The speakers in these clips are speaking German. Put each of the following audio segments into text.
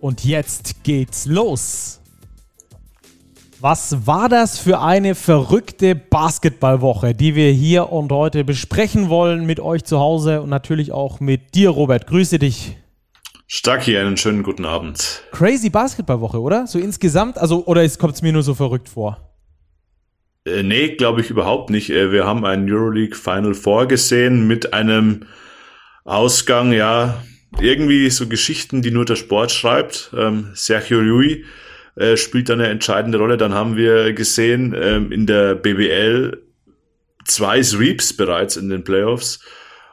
Und jetzt geht's los. Was war das für eine verrückte Basketballwoche, die wir hier und heute besprechen wollen mit euch zu Hause und natürlich auch mit dir, Robert. Grüße dich. Stacki, einen schönen guten Abend. Crazy Basketballwoche, oder? So insgesamt? Also, oder kommt es mir nur so verrückt vor? Äh, nee, glaube ich überhaupt nicht. Äh, wir haben ein Euroleague Final Four gesehen mit einem Ausgang, ja, irgendwie so Geschichten, die nur der Sport schreibt. Ähm, Sergio Rui äh, spielt da eine entscheidende Rolle. Dann haben wir gesehen ähm, in der BBL zwei Sweeps bereits in den Playoffs.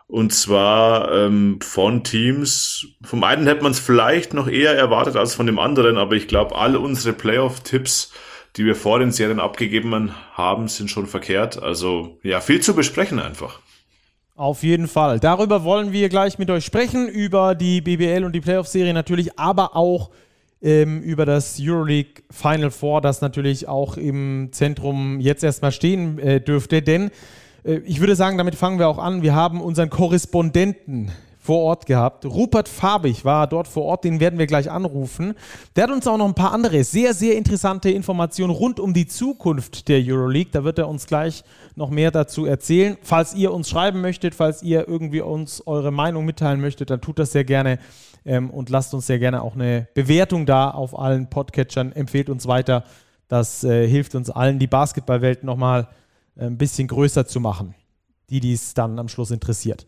Und zwar ähm, von Teams. Vom einen hätte man es vielleicht noch eher erwartet als von dem anderen, aber ich glaube, alle unsere Playoff-Tipps, die wir vor den Serien abgegeben haben, sind schon verkehrt. Also ja, viel zu besprechen einfach. Auf jeden Fall. Darüber wollen wir gleich mit euch sprechen, über die BBL und die Playoff-Serie natürlich, aber auch ähm, über das Euroleague Final Four, das natürlich auch im Zentrum jetzt erstmal stehen äh, dürfte. Denn äh, ich würde sagen, damit fangen wir auch an. Wir haben unseren Korrespondenten vor Ort gehabt. Rupert Farbig war dort vor Ort, den werden wir gleich anrufen. Der hat uns auch noch ein paar andere sehr, sehr interessante Informationen rund um die Zukunft der Euroleague. Da wird er uns gleich noch mehr dazu erzählen. Falls ihr uns schreiben möchtet, falls ihr irgendwie uns eure Meinung mitteilen möchtet, dann tut das sehr gerne ähm, und lasst uns sehr gerne auch eine Bewertung da auf allen Podcatchern. Empfehlt uns weiter. Das äh, hilft uns allen, die Basketballwelt nochmal äh, ein bisschen größer zu machen. Die, die es dann am Schluss interessiert.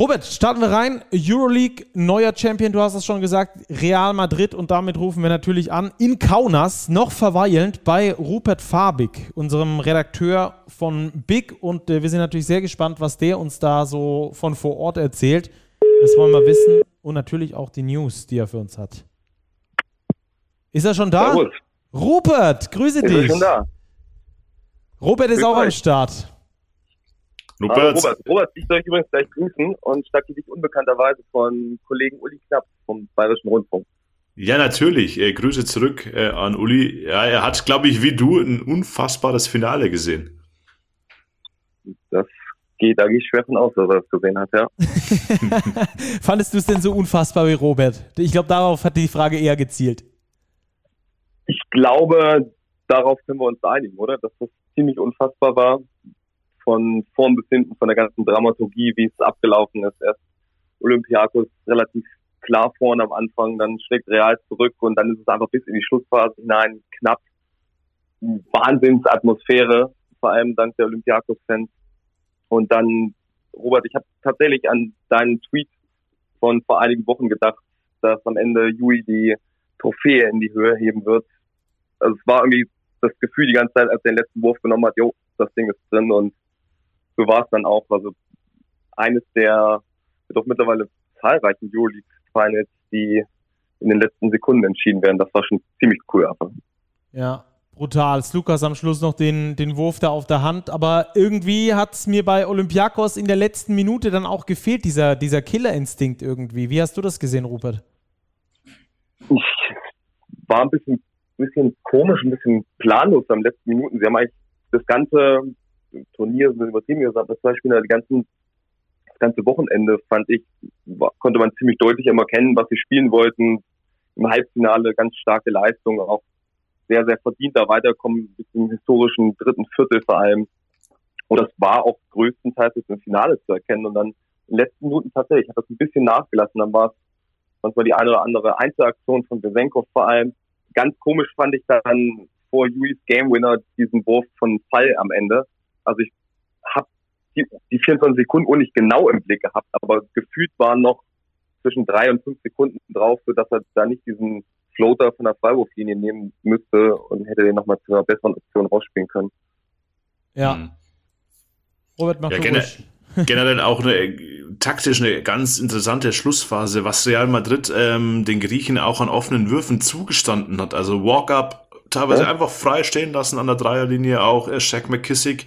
Robert, starten wir rein. Euroleague, neuer Champion, du hast es schon gesagt, Real Madrid und damit rufen wir natürlich an in Kaunas, noch verweilend bei Rupert Farbig, unserem Redakteur von Big und äh, wir sind natürlich sehr gespannt, was der uns da so von vor Ort erzählt. Das wollen wir wissen und natürlich auch die News, die er für uns hat. Ist er schon da? Servus. Rupert, grüße ist dich. Ist schon da? Robert ist Grüß auch euch. am Start. Robert. Robert, Robert, ich soll euch übrigens gleich grüßen und stacke dich unbekannterweise von Kollegen Uli Knapp vom Bayerischen Rundfunk. Ja, natürlich. Äh, Grüße zurück äh, an Uli. Ja, er hat, glaube ich, wie du, ein unfassbares Finale gesehen. Das geht, da gehe ich schwer von aus, dass er das gesehen hat, ja. Fandest du es denn so unfassbar wie Robert? Ich glaube, darauf hat die Frage eher gezielt. Ich glaube, darauf können wir uns einigen, oder? Dass das ziemlich unfassbar war von vorn bis hinten, von der ganzen Dramaturgie, wie es abgelaufen ist. Erst Olympiakos relativ klar vorne am Anfang, dann schlägt Real zurück und dann ist es einfach bis in die Schlussphase hinein knapp. Wahnsinnsatmosphäre, vor allem dank der Olympiakos-Fans. Und dann, Robert, ich habe tatsächlich an deinen Tweet von vor einigen Wochen gedacht, dass am Ende Jui die Trophäe in die Höhe heben wird. Also es war irgendwie das Gefühl die ganze Zeit, als er den letzten Wurf genommen hat, jo, das Ding ist drin und so war es dann auch. Also eines der doch mittlerweile zahlreichen Euroleague Finals, die in den letzten Sekunden entschieden werden. Das war schon ziemlich cool einfach. Ja, brutal. Lukas am Schluss noch den, den Wurf da auf der Hand, aber irgendwie hat es mir bei Olympiakos in der letzten Minute dann auch gefehlt, dieser, dieser Killerinstinkt irgendwie. Wie hast du das gesehen, Rupert? Ich war ein bisschen, bisschen komisch, ein bisschen planlos am letzten Minuten. Sie haben eigentlich das ganze Turnier sind übertrieben gesagt, das Beispiel die ganzen, das ganze Wochenende fand ich, konnte man ziemlich deutlich immer kennen, was sie spielen wollten. Im Halbfinale ganz starke Leistung, auch sehr, sehr verdienter Weiterkommen bis zum historischen dritten Viertel vor allem. Und das war auch größtenteils jetzt im Finale zu erkennen. Und dann in den letzten Minuten tatsächlich hat das ein bisschen nachgelassen. Dann war es manchmal die eine oder andere Einzelaktion von Besenkov vor allem. Ganz komisch fand ich dann vor Juis Game Winner diesen Wurf von Fall am Ende, also ich habe die, die 24 Sekunden auch nicht genau im Blick gehabt, aber gefühlt waren noch zwischen drei und fünf Sekunden drauf, sodass er da nicht diesen Floater von der Freiwurflinie nehmen müsste und hätte den nochmal zu einer besseren Option rausspielen können. Ja. Mhm. Robert, mach ja, gene generell auch eine taktisch eine ganz interessante Schlussphase, was Real Madrid ähm, den Griechen auch an offenen Würfen zugestanden hat. Also Walk-up teilweise ja. einfach frei stehen lassen an der Dreierlinie, auch äh, Shaq McKissick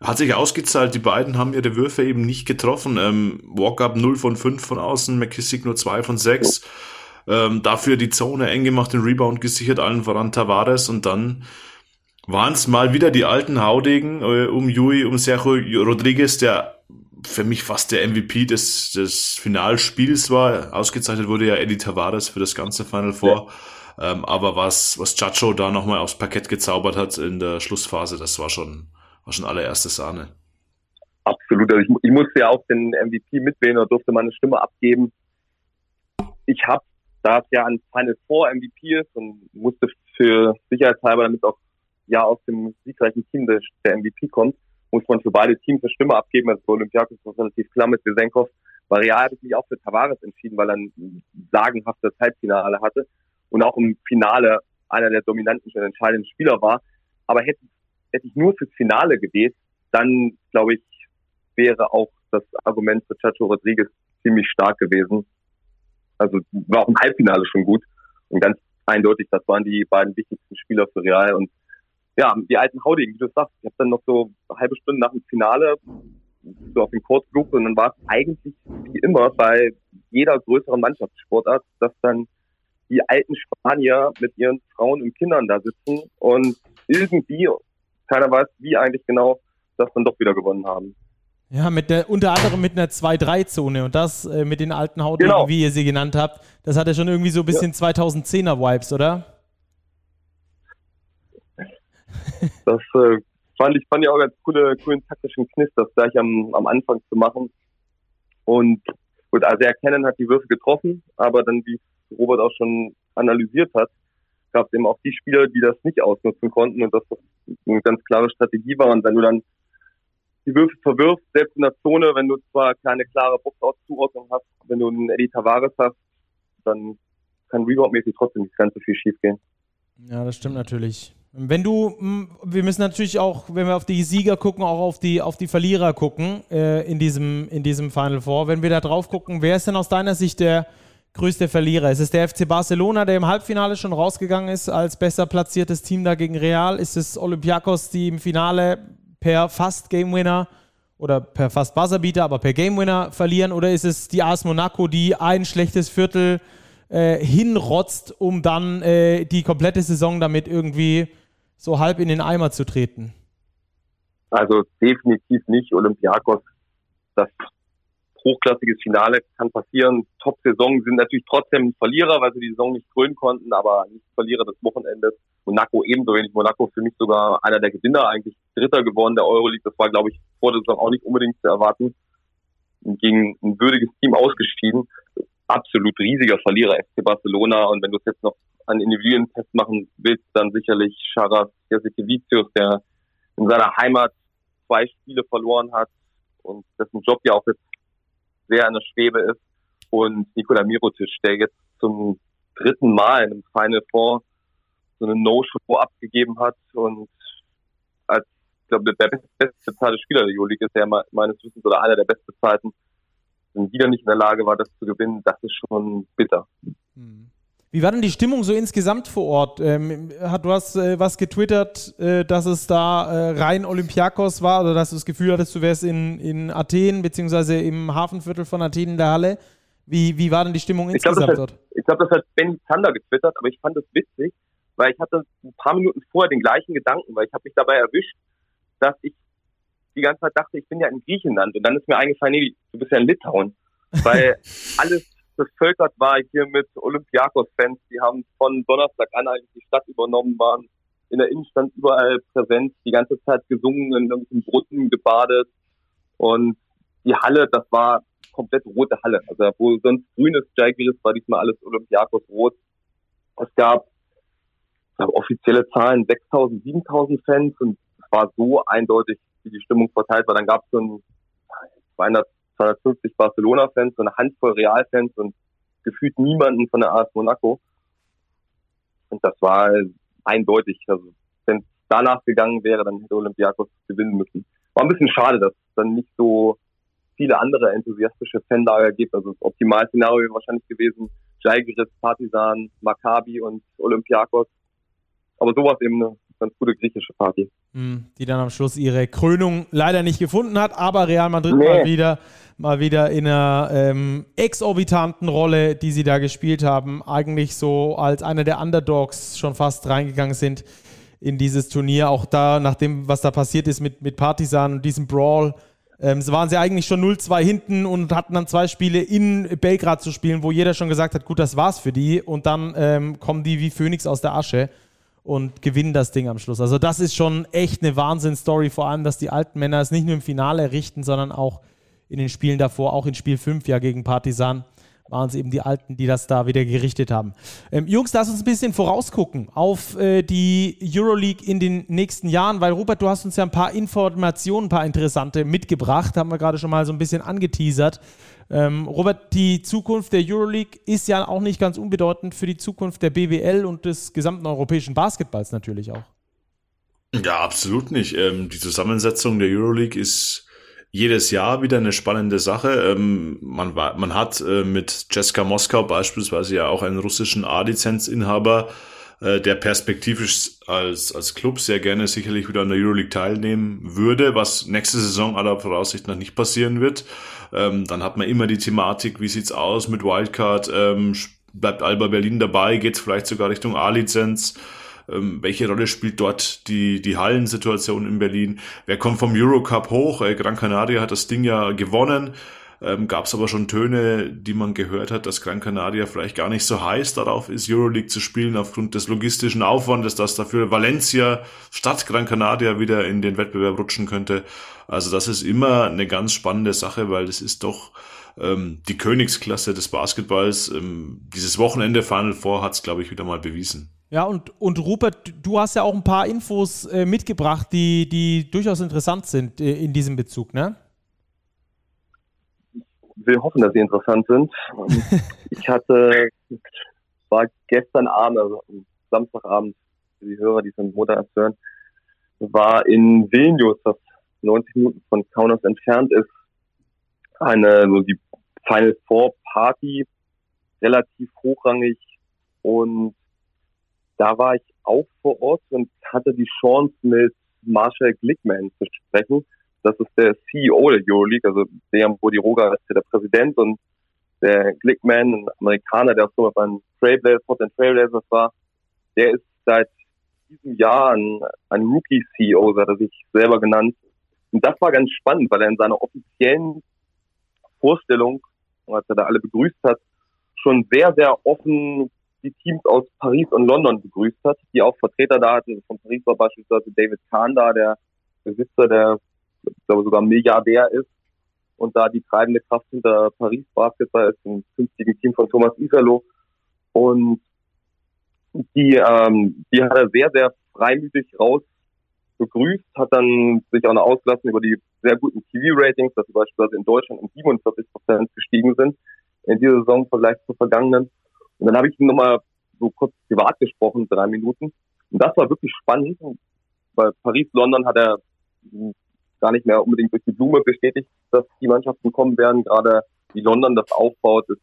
hat sich ausgezahlt. Die beiden haben ihre Würfe eben nicht getroffen. Ähm, Walk-up 0 von 5 von außen, McKissick nur 2 von 6. Ähm, dafür die Zone eng gemacht, den Rebound gesichert, allen voran Tavares und dann waren es mal wieder die alten Haudegen äh, um Yui, um Sergio Rodriguez, der für mich fast der MVP des, des Finalspiels war. Ausgezeichnet wurde ja Eddie Tavares für das ganze Final Four. Ja. Ähm, aber was, was Chacho da nochmal aufs Parkett gezaubert hat in der Schlussphase, das war schon, war schon allererste Sahne. Absolut. Also ich, ich musste ja auch den MVP mitwählen und durfte meine Stimme abgeben. Ich habe, da es ja ein Final Four MVP ist und musste für Sicherheitshalber, damit auch ja aus dem siegreichen Team der, der MVP kommt, muss man für beide Teams eine Stimme abgeben. Also für Olympiakos war relativ klar mit Real habe ich mich auch für Tavares entschieden, weil er ein sagenhaftes Halbfinale hatte und auch im Finale einer der dominanten und entscheidenden Spieler war. Aber hätte, hätte ich nur fürs Finale gewählt, dann glaube ich, wäre auch das Argument für Chacho Rodriguez ziemlich stark gewesen. Also war auch im Halbfinale schon gut und ganz eindeutig, das waren die beiden wichtigsten Spieler für Real und ja, die alten Haudegen, wie du sagst. Ich habe dann noch so eine halbe Stunde nach dem Finale so auf den geguckt und dann war es eigentlich wie immer bei jeder größeren Mannschaftssportart, dass dann die alten Spanier mit ihren Frauen und Kindern da sitzen und irgendwie, keiner weiß wie eigentlich genau, das dann doch wieder gewonnen haben. Ja, mit der, unter anderem mit einer 2-3-Zone und das äh, mit den alten Haudegen, genau. wie ihr sie genannt habt, das hat ja schon irgendwie so ein bisschen ja. 2010er-Vibes, oder? Das äh, fand ich fand ich auch ganz coole, coolen taktischen Kniff, das gleich am, am Anfang zu machen. Und gut, also erkennen hat die Würfe getroffen, aber dann, wie Robert auch schon analysiert hat, gab es eben auch die Spieler, die das nicht ausnutzen konnten und das eine ganz klare Strategie war. Und wenn du dann die Würfe verwirfst, selbst in der Zone, wenn du zwar keine klare Boxauszuordnung hast, wenn du einen Eddie Tavares hast, dann kann Rebound-mäßig trotzdem nicht ganz so viel schief gehen. Ja, das stimmt natürlich. Wenn du, hm, wir müssen natürlich auch, wenn wir auf die Sieger gucken, auch auf die, auf die Verlierer gucken äh, in, diesem, in diesem Final Four. Wenn wir da drauf gucken, wer ist denn aus deiner Sicht der größte Verlierer? Ist es der FC Barcelona, der im Halbfinale schon rausgegangen ist als besser platziertes Team da gegen Real? Ist es Olympiakos, die im Finale per fast Game Winner oder per fast Buzzerbeater, aber per Game Winner verlieren? Oder ist es die AS Monaco, die ein schlechtes Viertel äh, hinrotzt, um dann äh, die komplette Saison damit irgendwie so halb in den Eimer zu treten? Also definitiv nicht. Olympiakos, das hochklassiges Finale kann passieren. Top-Saison sind natürlich trotzdem Verlierer, weil sie die Saison nicht krönen konnten, aber nicht Verlierer des Wochenendes. Monaco ebenso wenig. Monaco für mich sogar einer der Gewinner, eigentlich Dritter geworden der Euroleague. Das war, glaube ich, vor der Saison auch nicht unbedingt zu erwarten. Gegen ein würdiges Team ausgeschieden. Absolut riesiger Verlierer FC Barcelona. Und wenn du es jetzt noch an Individuen festmachen willst, dann sicherlich Charas Jasikevicius, der in seiner Heimat zwei Spiele verloren hat und dessen Job ja auch jetzt sehr in der Schwebe ist. Und Nikola Mirotic, der jetzt zum dritten Mal einem Final Four so eine No-Show abgegeben hat und als, ich glaube, der bestbezahlte Spieler der Euroleague ist, der meines Wissens oder einer der bestbezahlten, wieder nicht in der Lage war, das zu gewinnen, das ist schon bitter. Mhm. Wie war denn die Stimmung so insgesamt vor Ort? Ähm, du hast äh, was getwittert, äh, dass es da äh, rein Olympiakos war oder dass du das Gefühl hattest, du wärst in, in Athen beziehungsweise im Hafenviertel von Athen in der Halle. Wie, wie war denn die Stimmung ich insgesamt glaub, dort? Hat, ich glaube, das hat Benny Zander getwittert, aber ich fand das witzig, weil ich hatte ein paar Minuten vorher den gleichen Gedanken, weil ich habe mich dabei erwischt, dass ich die ganze Zeit dachte, ich bin ja in Griechenland und dann ist mir eingefallen, nee, du bist ja in Litauen. Weil alles bevölkert war hier mit Olympiakos-Fans. Die haben von Donnerstag an eigentlich die Stadt übernommen, waren in der Innenstadt überall präsent, die ganze Zeit gesungen, in irgendwelchen Brunnen gebadet. Und die Halle, das war komplett rote Halle. Also wo sonst grünes Jagiris war diesmal alles Olympiakos rot. Es gab glaube, offizielle Zahlen 6.000, 7.000 Fans und es war so eindeutig, wie die Stimmung verteilt war. Dann gab es so ein 200, 250 Barcelona-Fans, so eine Handvoll Real-Fans und gefühlt niemanden von der AS Monaco. Und das war eindeutig. Also wenn es danach gegangen wäre, dann hätte Olympiakos gewinnen müssen. War ein bisschen schade, dass dann nicht so viele andere enthusiastische Fanlager gibt. Also das Optimalszenario wäre wahrscheinlich gewesen, Žalgiris, Partisan, Maccabi und Olympiakos. Aber sowas eben eine ganz gute griechische Party. Hm, die dann am Schluss ihre Krönung leider nicht gefunden hat, aber Real Madrid nee. mal wieder mal wieder in einer ähm, exorbitanten Rolle, die sie da gespielt haben, eigentlich so als einer der Underdogs schon fast reingegangen sind in dieses Turnier. Auch da, nach dem, was da passiert ist mit, mit Partisan und diesem Brawl, ähm, waren sie eigentlich schon 0-2 hinten und hatten dann zwei Spiele in Belgrad zu spielen, wo jeder schon gesagt hat, gut, das war's für die. Und dann ähm, kommen die wie Phönix aus der Asche und gewinnen das Ding am Schluss. Also das ist schon echt eine Wahnsinn-Story, vor allem, dass die alten Männer es nicht nur im Finale richten, sondern auch in den Spielen davor, auch in Spiel 5 ja gegen Partisan waren es eben die Alten, die das da wieder gerichtet haben. Ähm, Jungs, lass uns ein bisschen vorausgucken auf äh, die Euroleague in den nächsten Jahren, weil Rupert, du hast uns ja ein paar Informationen, ein paar interessante mitgebracht, haben wir gerade schon mal so ein bisschen angeteasert. Ähm, Robert, die Zukunft der Euroleague ist ja auch nicht ganz unbedeutend für die Zukunft der BWL und des gesamten europäischen Basketballs natürlich auch. Ja, absolut nicht. Ähm, die Zusammensetzung der Euroleague ist jedes Jahr wieder eine spannende Sache. Ähm, man, man hat äh, mit Jessica Moskau beispielsweise ja auch einen russischen A-Lizenzinhaber, äh, der perspektivisch als, als Club sehr gerne sicherlich wieder an der Euroleague teilnehmen würde, was nächste Saison aller Voraussicht nach nicht passieren wird. Ähm, dann hat man immer die Thematik, wie sieht's aus mit Wildcard, ähm, bleibt Alba Berlin dabei, geht's vielleicht sogar Richtung A-Lizenz. Ähm, welche Rolle spielt dort die, die Hallensituation in Berlin? Wer kommt vom Eurocup hoch? Äh, Gran Canaria hat das Ding ja gewonnen. Ähm, Gab es aber schon Töne, die man gehört hat, dass Gran Canaria vielleicht gar nicht so heiß darauf ist, Euroleague zu spielen, aufgrund des logistischen Aufwandes, dass dafür Valencia statt Gran Canaria wieder in den Wettbewerb rutschen könnte. Also das ist immer eine ganz spannende Sache, weil das ist doch ähm, die Königsklasse des Basketballs. Ähm, dieses Wochenende Final Four hat es, glaube ich, wieder mal bewiesen. Ja, und, und Rupert, du hast ja auch ein paar Infos äh, mitgebracht, die, die durchaus interessant sind äh, in diesem Bezug, ne? Will hoffen, dass sie interessant sind. ich hatte, war gestern Abend, also Samstagabend, für die Hörer, die von Montag hören, war in Vilnius, das 90 Minuten von Kaunas entfernt ist, eine, so die Final Four Party, relativ hochrangig und da war ich auch vor Ort und hatte die Chance mit Marshall Glickman zu sprechen. Das ist der CEO der Euroleague, also Dejan Bodiroga ist der Präsident und der Glickman, ein Amerikaner, der auch so beim Trailblazers, Portland Trailblazers war, der ist seit diesem Jahr ein, ein Rookie-CEO, hat er sich selber genannt. Und das war ganz spannend, weil er in seiner offiziellen Vorstellung, als er da alle begrüßt hat, schon sehr, sehr offen die Teams aus Paris und London begrüßt hat, die auch Vertreter da hatten. Von Paris war beispielsweise David Kahn da, der Besitzer, der ich glaube sogar Milliardär ist und da die treibende Kraft hinter Paris Basketball ist, im künftigen Team von Thomas Isalo. Und die, ähm, die hat er sehr, sehr freimütig raus begrüßt, hat dann sich auch noch ausgelassen über die sehr guten TV-Ratings, dass sie beispielsweise in Deutschland um 47 Prozent gestiegen sind in dieser Saison im Vergleich zur vergangenen. Und dann habe ich ihn nochmal so kurz privat gesprochen, drei Minuten. Und das war wirklich spannend, weil Paris-London hat er gar nicht mehr unbedingt durch die Blume bestätigt, dass die Mannschaften kommen werden. Gerade wie London das aufbaut, das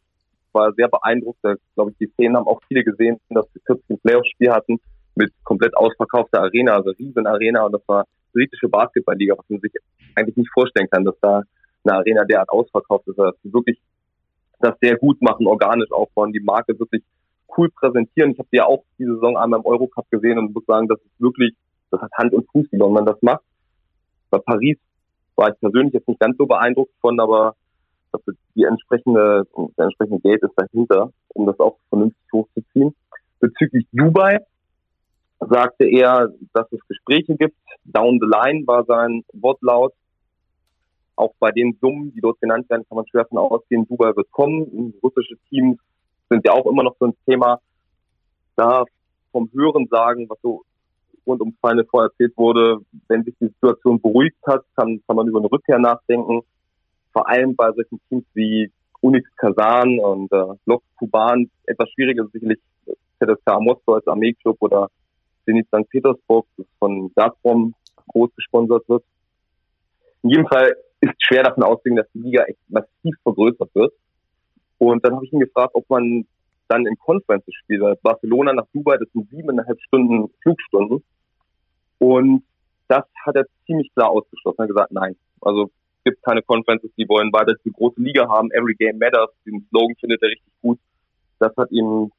war sehr beeindruckt. Glaube ich, die Szenen haben auch viele gesehen, dass wir kürzlich ein Playoff-Spiel hatten mit komplett ausverkaufter Arena, also riesen Arena. Und das war britische Basketballliga, was man sich eigentlich nicht vorstellen kann, dass da eine Arena derart ausverkauft ist. Also wirklich das sehr gut machen, organisch aufbauen, die Marke wirklich cool präsentieren. Ich habe die ja auch diese Saison einmal im Eurocup gesehen und muss sagen, das ist wirklich, das hat Hand und Fuß, wie man das macht. Bei Paris war ich persönlich jetzt nicht ganz so beeindruckt von, aber die entsprechende, der entsprechende Geld ist dahinter, um das auch vernünftig hochzuziehen. Bezüglich Dubai sagte er, dass es Gespräche gibt. Down the line war sein Wortlaut auch bei den Summen, die dort genannt werden, kann man schwer von ausgehen, Dubai wird kommen. Russische Teams sind ja auch immer noch so ein Thema. Da vom Hören sagen, was so rund ums Final Four erzählt wurde, wenn sich die Situation beruhigt hat, kann, kann man über eine Rückkehr nachdenken. Vor allem bei solchen Teams wie Unix Kazan und äh, Lok Kuban etwas schwieriger sicherlich ZSK Moskau als Armeeklub oder Zenit St. Petersburg, das von Gazprom groß gesponsert wird. In jedem Fall ist schwer davon auszugehen, dass die Liga echt massiv vergrößert wird. Und dann habe ich ihn gefragt, ob man dann im Conference spielt. Barcelona nach Dubai, das sind siebeneinhalb Stunden Flugstunden. Und das hat er ziemlich klar ausgeschlossen. Er hat gesagt, nein. Also es gibt keine Conferences, die wollen weiter die große Liga haben. Every Game Matters. Diesen Slogan findet er richtig gut. Das hat ihm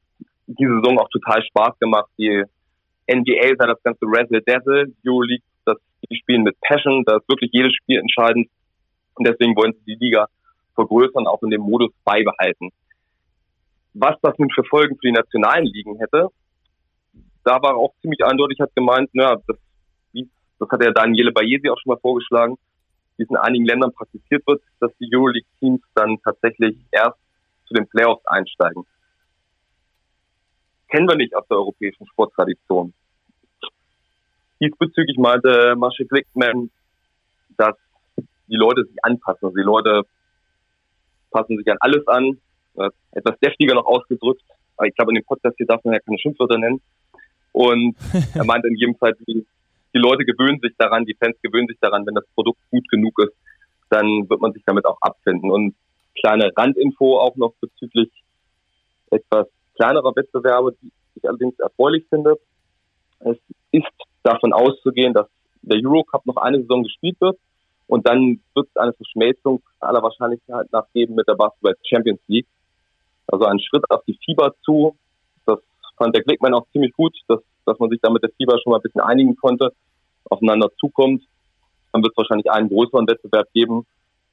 diese Saison auch total Spaß gemacht. Die NBA sei das ganze Razzle Dazzle. Euroleague, das, die spielen mit Passion. Da ist wirklich jedes Spiel entscheidend. Und deswegen wollen sie die Liga vergrößern, auch in dem Modus beibehalten. Was das nun für Folgen für die nationalen Ligen hätte, da war auch ziemlich eindeutig, hat gemeint, na, das, das hat ja Daniele Bayesi auch schon mal vorgeschlagen, wie es in einigen Ländern praktiziert wird, dass die Euroleague-Teams dann tatsächlich erst zu den Playoffs einsteigen. Kennen wir nicht aus der europäischen Sporttradition. Diesbezüglich meinte Marshall Glickman, dass die Leute sich anpassen. Also die Leute passen sich an alles an. Etwas deftiger noch ausgedrückt. Aber ich glaube, in dem Podcast hier darf man ja keine Schimpfwörter nennen. Und er meinte in jedem Fall, die, die Leute gewöhnen sich daran, die Fans gewöhnen sich daran, wenn das Produkt gut genug ist, dann wird man sich damit auch abfinden. Und kleine Randinfo auch noch bezüglich etwas kleinerer Wettbewerbe, die ich allerdings erfreulich finde. Es ist davon auszugehen, dass der Eurocup noch eine Saison gespielt wird und dann wird es eine Verschmelzung aller Wahrscheinlichkeit nach geben mit der Basketball Champions League. Also ein Schritt auf die FIBA zu. Das fand der Glickmann auch ziemlich gut, dass, dass man sich da mit der FIBA schon mal ein bisschen einigen konnte, aufeinander zukommt. Dann wird es wahrscheinlich einen größeren Wettbewerb geben.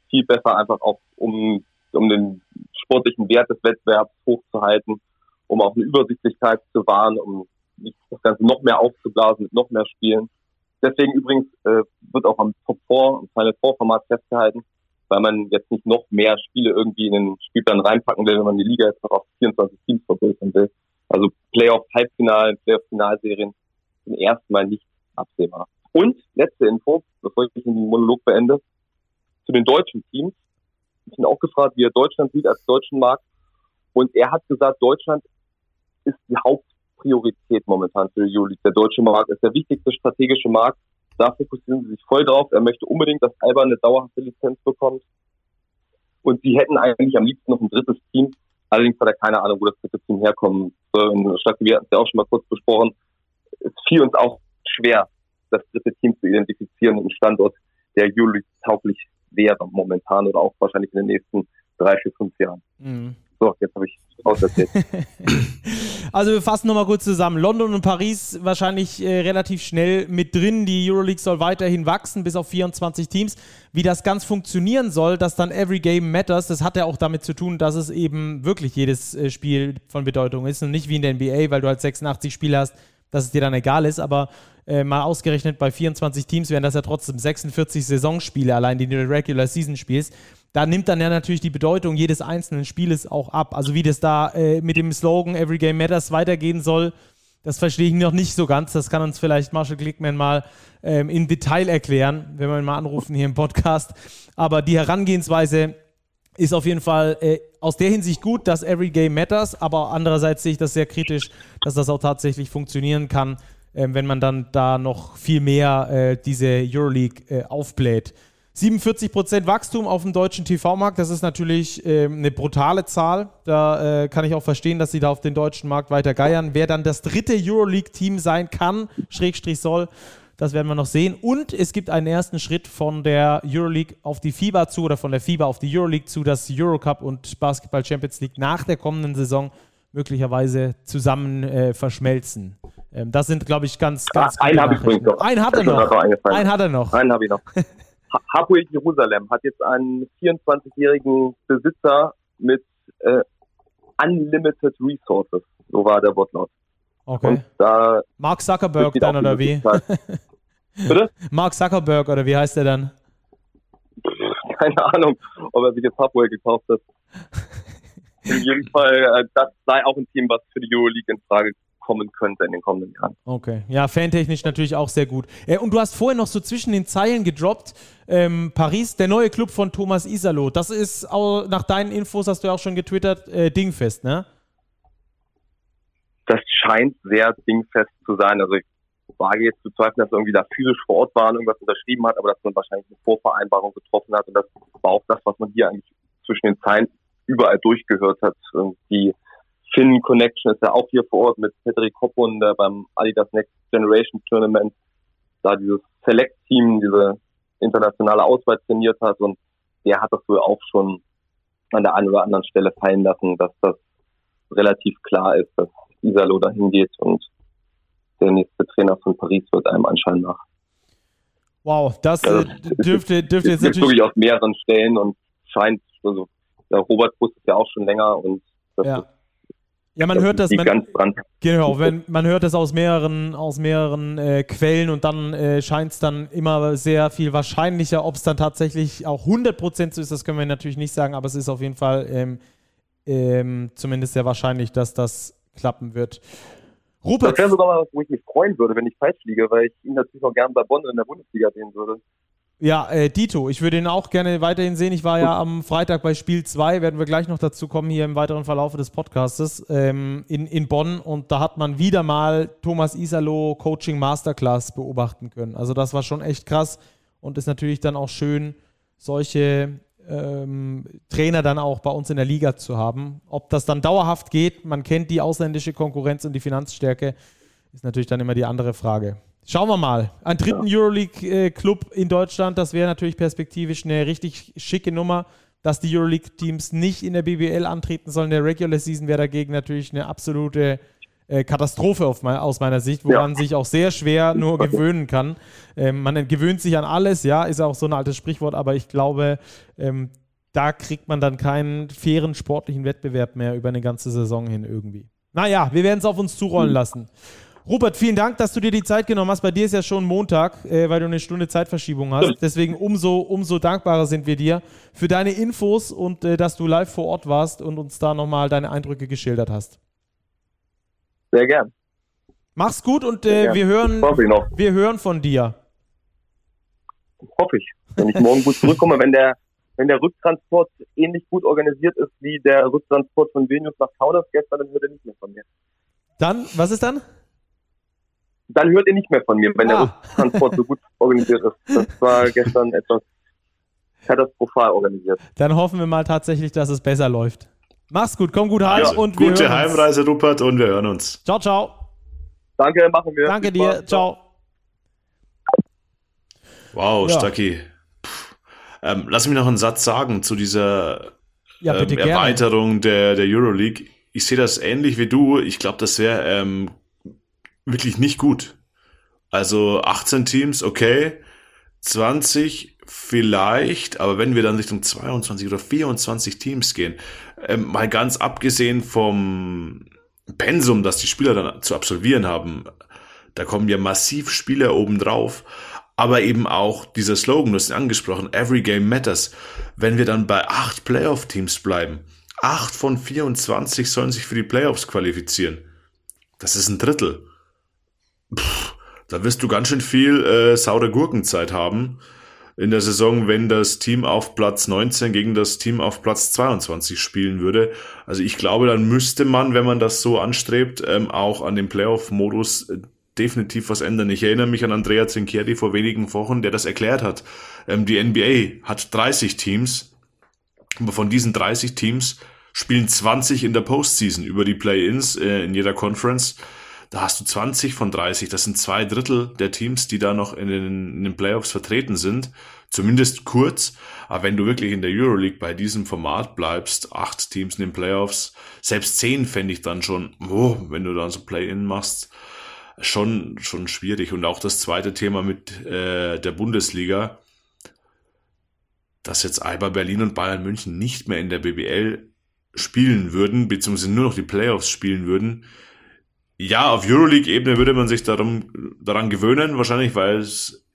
Viel besser einfach auch, um, um den sportlichen Wert des Wettbewerbs hochzuhalten, um auch eine Übersichtlichkeit zu wahren, um das Ganze noch mehr aufzublasen mit noch mehr Spielen. Deswegen übrigens äh, wird auch am Top 4 und Final 4 Format festgehalten, weil man jetzt nicht noch mehr Spiele irgendwie in den Spielplan reinpacken will, wenn man die Liga jetzt noch auf 24 Teams vergrößern will. Also Playoff Halbfinalen, Playoff Finalserien sind erstmal nicht absehbar. Und letzte Info, bevor ich den Monolog beende, zu den deutschen Teams. Ich bin auch gefragt, wie er Deutschland sieht als deutschen Markt. Und er hat gesagt, Deutschland ist die Haupt Priorität momentan für Euroleague. Der deutsche Markt ist der wichtigste strategische Markt. Da fokussieren sie sich voll drauf. Er möchte unbedingt, dass Alba eine dauerhafte Lizenz bekommt. Und sie hätten eigentlich am liebsten noch ein drittes Team. Allerdings hat er keine Ahnung, wo das dritte Team herkommen soll. wir hatten es ja auch schon mal kurz besprochen. Es fiel uns auch schwer, das dritte Team zu identifizieren, einen Standort, der Euroleague tauglich wäre momentan oder auch wahrscheinlich in den nächsten drei, vier, fünf Jahren. Mhm. So, jetzt habe ich auserzählt. also wir fassen nochmal kurz zusammen. London und Paris wahrscheinlich äh, relativ schnell mit drin. Die Euroleague soll weiterhin wachsen bis auf 24 Teams. Wie das ganz funktionieren soll, dass dann Every Game Matters, das hat ja auch damit zu tun, dass es eben wirklich jedes äh, Spiel von Bedeutung ist und nicht wie in der NBA, weil du halt 86 Spiele hast, dass es dir dann egal ist. Aber äh, mal ausgerechnet bei 24 Teams wären das ja trotzdem 46 Saisonspiele, allein die du in der Regular Season spielst da nimmt dann ja natürlich die Bedeutung jedes einzelnen Spieles auch ab. Also wie das da äh, mit dem Slogan Every Game Matters weitergehen soll, das verstehe ich noch nicht so ganz. Das kann uns vielleicht Marshall Glickman mal ähm, in Detail erklären, wenn wir ihn mal anrufen hier im Podcast. Aber die Herangehensweise ist auf jeden Fall äh, aus der Hinsicht gut, dass Every Game Matters, aber andererseits sehe ich das sehr kritisch, dass das auch tatsächlich funktionieren kann, äh, wenn man dann da noch viel mehr äh, diese Euroleague äh, aufbläht. 47% Wachstum auf dem deutschen TV-Markt, das ist natürlich äh, eine brutale Zahl. Da äh, kann ich auch verstehen, dass sie da auf den deutschen Markt weiter geiern. Wer dann das dritte Euroleague-Team sein kann, Schrägstrich soll, das werden wir noch sehen. Und es gibt einen ersten Schritt von der Euroleague auf die FIBA zu oder von der FIBA auf die Euroleague zu, dass Eurocup und Basketball Champions League nach der kommenden Saison möglicherweise zusammen äh, verschmelzen. Ähm, das sind, glaube ich, ganz, ganz. Ah, einen habe ich übrigens noch. Einen hat er noch. Einen hat er noch. Einen habe ich noch. Hapoel Jerusalem hat jetzt einen 24-jährigen Besitzer mit äh, Unlimited Resources. So war der Wortlaut. Okay. Da Mark Zuckerberg dann oder wie? Bitte? Mark Zuckerberg oder wie heißt der dann? Keine Ahnung, ob er sich jetzt Hapoel gekauft hat. In jedem Fall, äh, das sei auch ein Team, was für die Euroleague in Frage kommen könnte in den kommenden Jahren. Okay, ja, fantechnisch natürlich auch sehr gut. Äh, und du hast vorher noch so zwischen den Zeilen gedroppt, ähm, Paris, der neue Club von Thomas Isalo. Das ist auch, nach deinen Infos, hast du ja auch schon getwittert, äh, dingfest, ne? Das scheint sehr dingfest zu sein. Also ich wage jetzt zu zweifeln, dass er irgendwie da physisch vor Ort war und irgendwas unterschrieben hat, aber dass man wahrscheinlich eine Vorvereinbarung getroffen hat und das war auch das, was man hier eigentlich zwischen den Zeilen überall durchgehört hat. Und die Finn Connection ist ja auch hier vor Ort mit Patrick Hoppun, der beim Adidas Next Generation Tournament da dieses Select-Team, diese internationale Auswahl trainiert hat und der hat das wohl auch schon an der einen oder anderen Stelle fallen lassen, dass das relativ klar ist, dass Isalo dahin geht und der nächste Trainer von Paris wird einem anscheinend nach. Wow, das, äh, dürfte, dürfte jetzt natürlich... wirklich aus mehreren Stellen und scheint, also der Robert wusste es ja auch schon länger und das ja. Ja, man hört das, man, genau, wenn, man hört das aus mehreren, aus mehreren äh, Quellen und dann äh, scheint es dann immer sehr viel wahrscheinlicher, ob es dann tatsächlich auch 100% so ist, das können wir natürlich nicht sagen, aber es ist auf jeden Fall ähm, ähm, zumindest sehr wahrscheinlich, dass das klappen wird. Rupert. Das wäre sogar mal was, wo ich mich freuen würde, wenn ich falsch liege, weil ich ihn natürlich auch gerne bei Bonn in der Bundesliga sehen würde. Ja, äh, Dito, ich würde ihn auch gerne weiterhin sehen. Ich war ja am Freitag bei Spiel 2, werden wir gleich noch dazu kommen, hier im weiteren Verlauf des Podcastes, ähm, in, in Bonn. Und da hat man wieder mal Thomas Isalo Coaching Masterclass beobachten können. Also das war schon echt krass und ist natürlich dann auch schön, solche ähm, Trainer dann auch bei uns in der Liga zu haben. Ob das dann dauerhaft geht, man kennt die ausländische Konkurrenz und die Finanzstärke, ist natürlich dann immer die andere Frage. Schauen wir mal. Ein dritten ja. Euroleague-Club in Deutschland, das wäre natürlich perspektivisch eine richtig schicke Nummer. Dass die Euroleague-Teams nicht in der BBL antreten sollen, der Regular Season wäre dagegen natürlich eine absolute äh, Katastrophe aus meiner Sicht, wo ja. man sich auch sehr schwer nur gewöhnen kann. Ähm, man gewöhnt sich an alles, ja, ist auch so ein altes Sprichwort, aber ich glaube, ähm, da kriegt man dann keinen fairen sportlichen Wettbewerb mehr über eine ganze Saison hin irgendwie. Naja, wir werden es auf uns zurollen hm. lassen. Robert, vielen Dank, dass du dir die Zeit genommen hast. Bei dir ist ja schon Montag, äh, weil du eine Stunde Zeitverschiebung hast. Deswegen umso, umso dankbarer sind wir dir für deine Infos und äh, dass du live vor Ort warst und uns da nochmal deine Eindrücke geschildert hast. Sehr gern. Mach's gut und äh, wir, hören, wir hören von dir. Hoffe ich. Wenn ich morgen gut zurückkomme, wenn der, wenn der Rücktransport ähnlich gut organisiert ist wie der Rücktransport von Venus nach Kaunas gestern, dann hört er nicht mehr von mir. Dann, was ist dann? Dann hört ihr nicht mehr von mir, wenn ah. der Transport so gut organisiert ist. Das war gestern etwas katastrophal organisiert. Dann hoffen wir mal tatsächlich, dass es besser läuft. Mach's gut, komm gut heim ja, und wir Gute Heimreise, Rupert, und wir hören uns. Ciao, ciao. Danke, machen wir. Danke dir, ciao. Wow, ja. Stacki. Ähm, lass mich noch einen Satz sagen zu dieser ja, ähm, Erweiterung der, der Euroleague. Ich sehe das ähnlich wie du. Ich glaube, das wäre ähm, wirklich nicht gut. Also 18 Teams, okay. 20 vielleicht, aber wenn wir dann Richtung 22 oder 24 Teams gehen, ähm, mal ganz abgesehen vom Pensum, das die Spieler dann zu absolvieren haben, da kommen ja massiv Spieler obendrauf, aber eben auch dieser Slogan, du hast ihn angesprochen, Every Game Matters. Wenn wir dann bei acht Playoff-Teams bleiben, acht von 24 sollen sich für die Playoffs qualifizieren. Das ist ein Drittel. Pff, da wirst du ganz schön viel äh, saure Gurkenzeit haben in der Saison, wenn das Team auf Platz 19 gegen das Team auf Platz 22 spielen würde. Also ich glaube, dann müsste man, wenn man das so anstrebt, ähm, auch an dem Playoff-Modus äh, definitiv was ändern. Ich erinnere mich an Andrea Zincherdi vor wenigen Wochen, der das erklärt hat. Ähm, die NBA hat 30 Teams, aber von diesen 30 Teams spielen 20 in der Postseason über die Play-ins äh, in jeder Conference. Da hast du 20 von 30. Das sind zwei Drittel der Teams, die da noch in den, in den Playoffs vertreten sind. Zumindest kurz. Aber wenn du wirklich in der Euroleague bei diesem Format bleibst, acht Teams in den Playoffs, selbst zehn fände ich dann schon, oh, wenn du dann so Play-In machst, schon, schon schwierig. Und auch das zweite Thema mit äh, der Bundesliga, dass jetzt Alba Berlin und Bayern München nicht mehr in der BBL spielen würden, beziehungsweise nur noch die Playoffs spielen würden, ja, auf Euroleague-Ebene würde man sich darum, daran gewöhnen, wahrscheinlich, weil es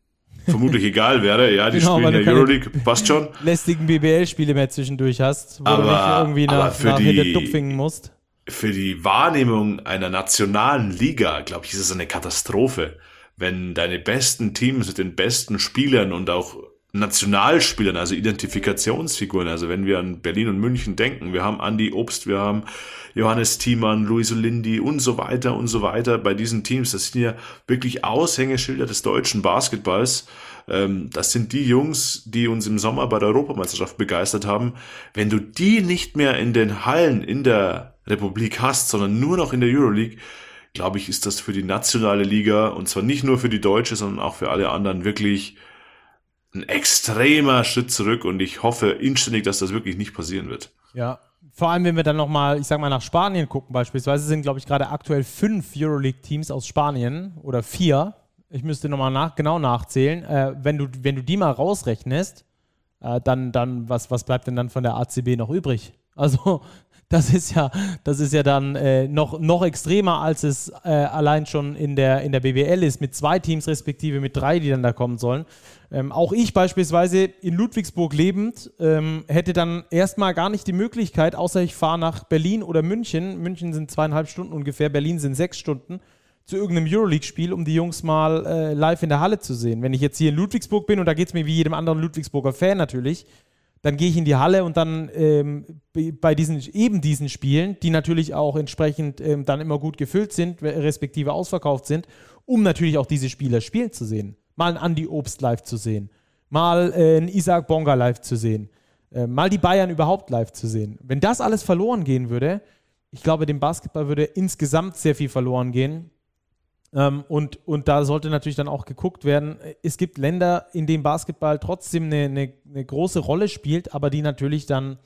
vermutlich egal wäre. Ja, die genau, spielen in der Euroleague, passt schon. Lästigen BBL-Spiele mehr zwischendurch hast, wo aber, du nicht irgendwie nach, für nach die, Dupfingen musst. Für die Wahrnehmung einer nationalen Liga, glaube ich, ist es eine Katastrophe, wenn deine besten Teams mit den besten Spielern und auch Nationalspielern, also Identifikationsfiguren. Also wenn wir an Berlin und München denken, wir haben Andy Obst, wir haben Johannes Thiemann, Luis Olindi und so weiter und so weiter bei diesen Teams. Das sind ja wirklich Aushängeschilder des deutschen Basketballs. Ähm, das sind die Jungs, die uns im Sommer bei der Europameisterschaft begeistert haben. Wenn du die nicht mehr in den Hallen in der Republik hast, sondern nur noch in der Euroleague, glaube ich, ist das für die nationale Liga und zwar nicht nur für die deutsche, sondern auch für alle anderen wirklich ein extremer Schritt zurück und ich hoffe inständig, dass das wirklich nicht passieren wird. Ja, vor allem, wenn wir dann nochmal, ich sag mal, nach Spanien gucken beispielsweise, sind, glaube ich, gerade aktuell fünf Euroleague-Teams aus Spanien oder vier. Ich müsste nochmal nach, genau nachzählen. Äh, wenn, du, wenn du die mal rausrechnest, äh, dann, dann was, was bleibt denn dann von der ACB noch übrig? Also das ist ja, das ist ja dann äh, noch, noch extremer, als es äh, allein schon in der, in der BWL ist, mit zwei Teams respektive mit drei, die dann da kommen sollen. Ähm, auch ich beispielsweise in Ludwigsburg lebend ähm, hätte dann erstmal gar nicht die Möglichkeit, außer ich fahre nach Berlin oder München. München sind zweieinhalb Stunden ungefähr, Berlin sind sechs Stunden zu irgendeinem Euroleague-Spiel, um die Jungs mal äh, live in der Halle zu sehen. Wenn ich jetzt hier in Ludwigsburg bin, und da geht es mir wie jedem anderen Ludwigsburger Fan natürlich, dann gehe ich in die Halle und dann ähm, bei diesen eben diesen Spielen, die natürlich auch entsprechend ähm, dann immer gut gefüllt sind, respektive ausverkauft sind, um natürlich auch diese Spieler spielen zu sehen. Mal ein Andy Obst live zu sehen, mal äh, ein Isaac Bonga live zu sehen, äh, mal die Bayern überhaupt live zu sehen. Wenn das alles verloren gehen würde, ich glaube, dem Basketball würde insgesamt sehr viel verloren gehen. Ähm, und, und da sollte natürlich dann auch geguckt werden, es gibt Länder, in denen Basketball trotzdem eine, eine, eine große Rolle spielt, aber die natürlich dann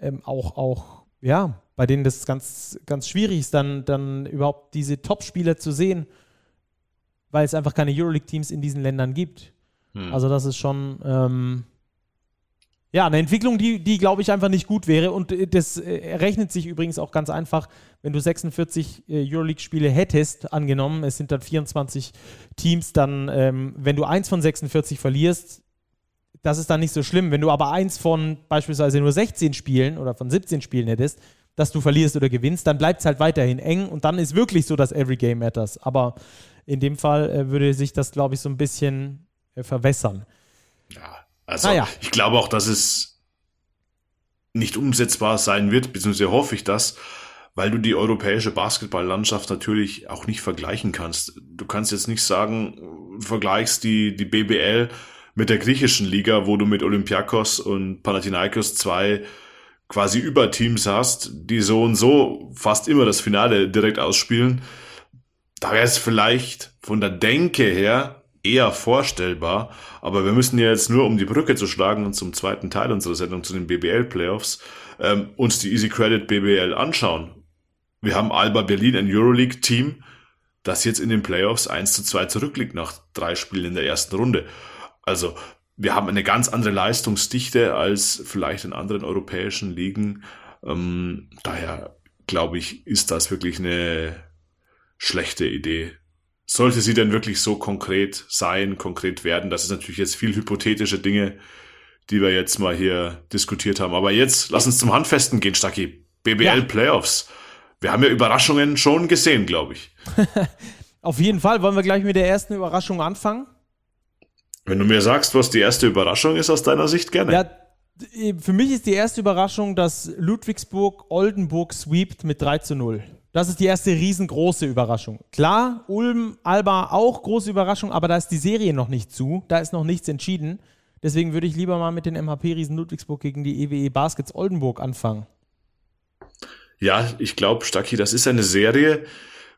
ähm, auch, auch, ja, bei denen das ganz, ganz schwierig ist, dann, dann überhaupt diese Top-Spieler zu sehen, weil es einfach keine Euroleague-Teams in diesen Ländern gibt. Hm. Also das ist schon, ähm, ja, eine Entwicklung, die, die glaube ich, einfach nicht gut wäre. Und äh, das äh, rechnet sich übrigens auch ganz einfach, wenn du 46 äh, Euroleague-Spiele hättest, angenommen, es sind dann 24 Teams, dann, ähm, wenn du eins von 46 verlierst, das ist dann nicht so schlimm. Wenn du aber eins von beispielsweise nur 16 Spielen oder von 17 Spielen hättest, dass du verlierst oder gewinnst, dann bleibt es halt weiterhin eng und dann ist wirklich so, dass every game matters. Aber in dem Fall äh, würde sich das, glaube ich, so ein bisschen äh, verwässern. Ja, also naja. ich glaube auch, dass es nicht umsetzbar sein wird, beziehungsweise hoffe ich das, weil du die europäische Basketballlandschaft natürlich auch nicht vergleichen kannst. Du kannst jetzt nicht sagen, du vergleichst die, die BBL mit der griechischen Liga, wo du mit Olympiakos und Panathinaikos zwei quasi Überteams hast, die so und so fast immer das Finale direkt ausspielen. Da wäre es vielleicht von der Denke her eher vorstellbar. Aber wir müssen ja jetzt nur, um die Brücke zu schlagen und zum zweiten Teil unserer Sendung zu den BBL-Playoffs, ähm, uns die Easy Credit BBL anschauen. Wir haben Alba Berlin, ein Euroleague-Team, das jetzt in den Playoffs 1 zu 2 zurückliegt nach drei Spielen in der ersten Runde. Also wir haben eine ganz andere Leistungsdichte als vielleicht in anderen europäischen Ligen. Ähm, daher glaube ich, ist das wirklich eine schlechte Idee, sollte sie denn wirklich so konkret sein, konkret werden? Das ist natürlich jetzt viel hypothetische Dinge, die wir jetzt mal hier diskutiert haben. Aber jetzt lass uns zum Handfesten gehen, Stacki. BBL ja. Playoffs. Wir haben ja Überraschungen schon gesehen, glaube ich. Auf jeden Fall. Wollen wir gleich mit der ersten Überraschung anfangen? Wenn du mir sagst, was die erste Überraschung ist aus deiner Sicht, gerne. Ja, für mich ist die erste Überraschung, dass Ludwigsburg Oldenburg sweept mit 3 zu 0. Das ist die erste riesengroße Überraschung. Klar, Ulm, Alba auch große Überraschung, aber da ist die Serie noch nicht zu. Da ist noch nichts entschieden. Deswegen würde ich lieber mal mit den MHP-Riesen Ludwigsburg gegen die EWE e Baskets Oldenburg anfangen. Ja, ich glaube, Stacki, das ist eine Serie.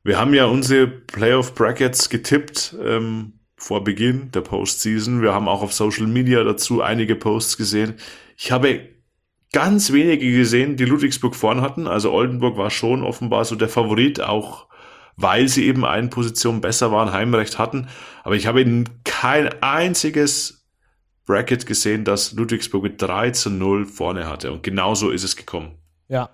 Wir haben ja unsere Playoff Brackets getippt ähm, vor Beginn der Postseason. Wir haben auch auf Social Media dazu einige Posts gesehen. Ich habe ganz wenige gesehen, die Ludwigsburg vorn hatten. Also Oldenburg war schon offenbar so der Favorit, auch weil sie eben eine Position besser waren, Heimrecht hatten. Aber ich habe ihnen kein einziges Bracket gesehen, das Ludwigsburg mit 3 zu 0 vorne hatte. Und genauso ist es gekommen. Ja.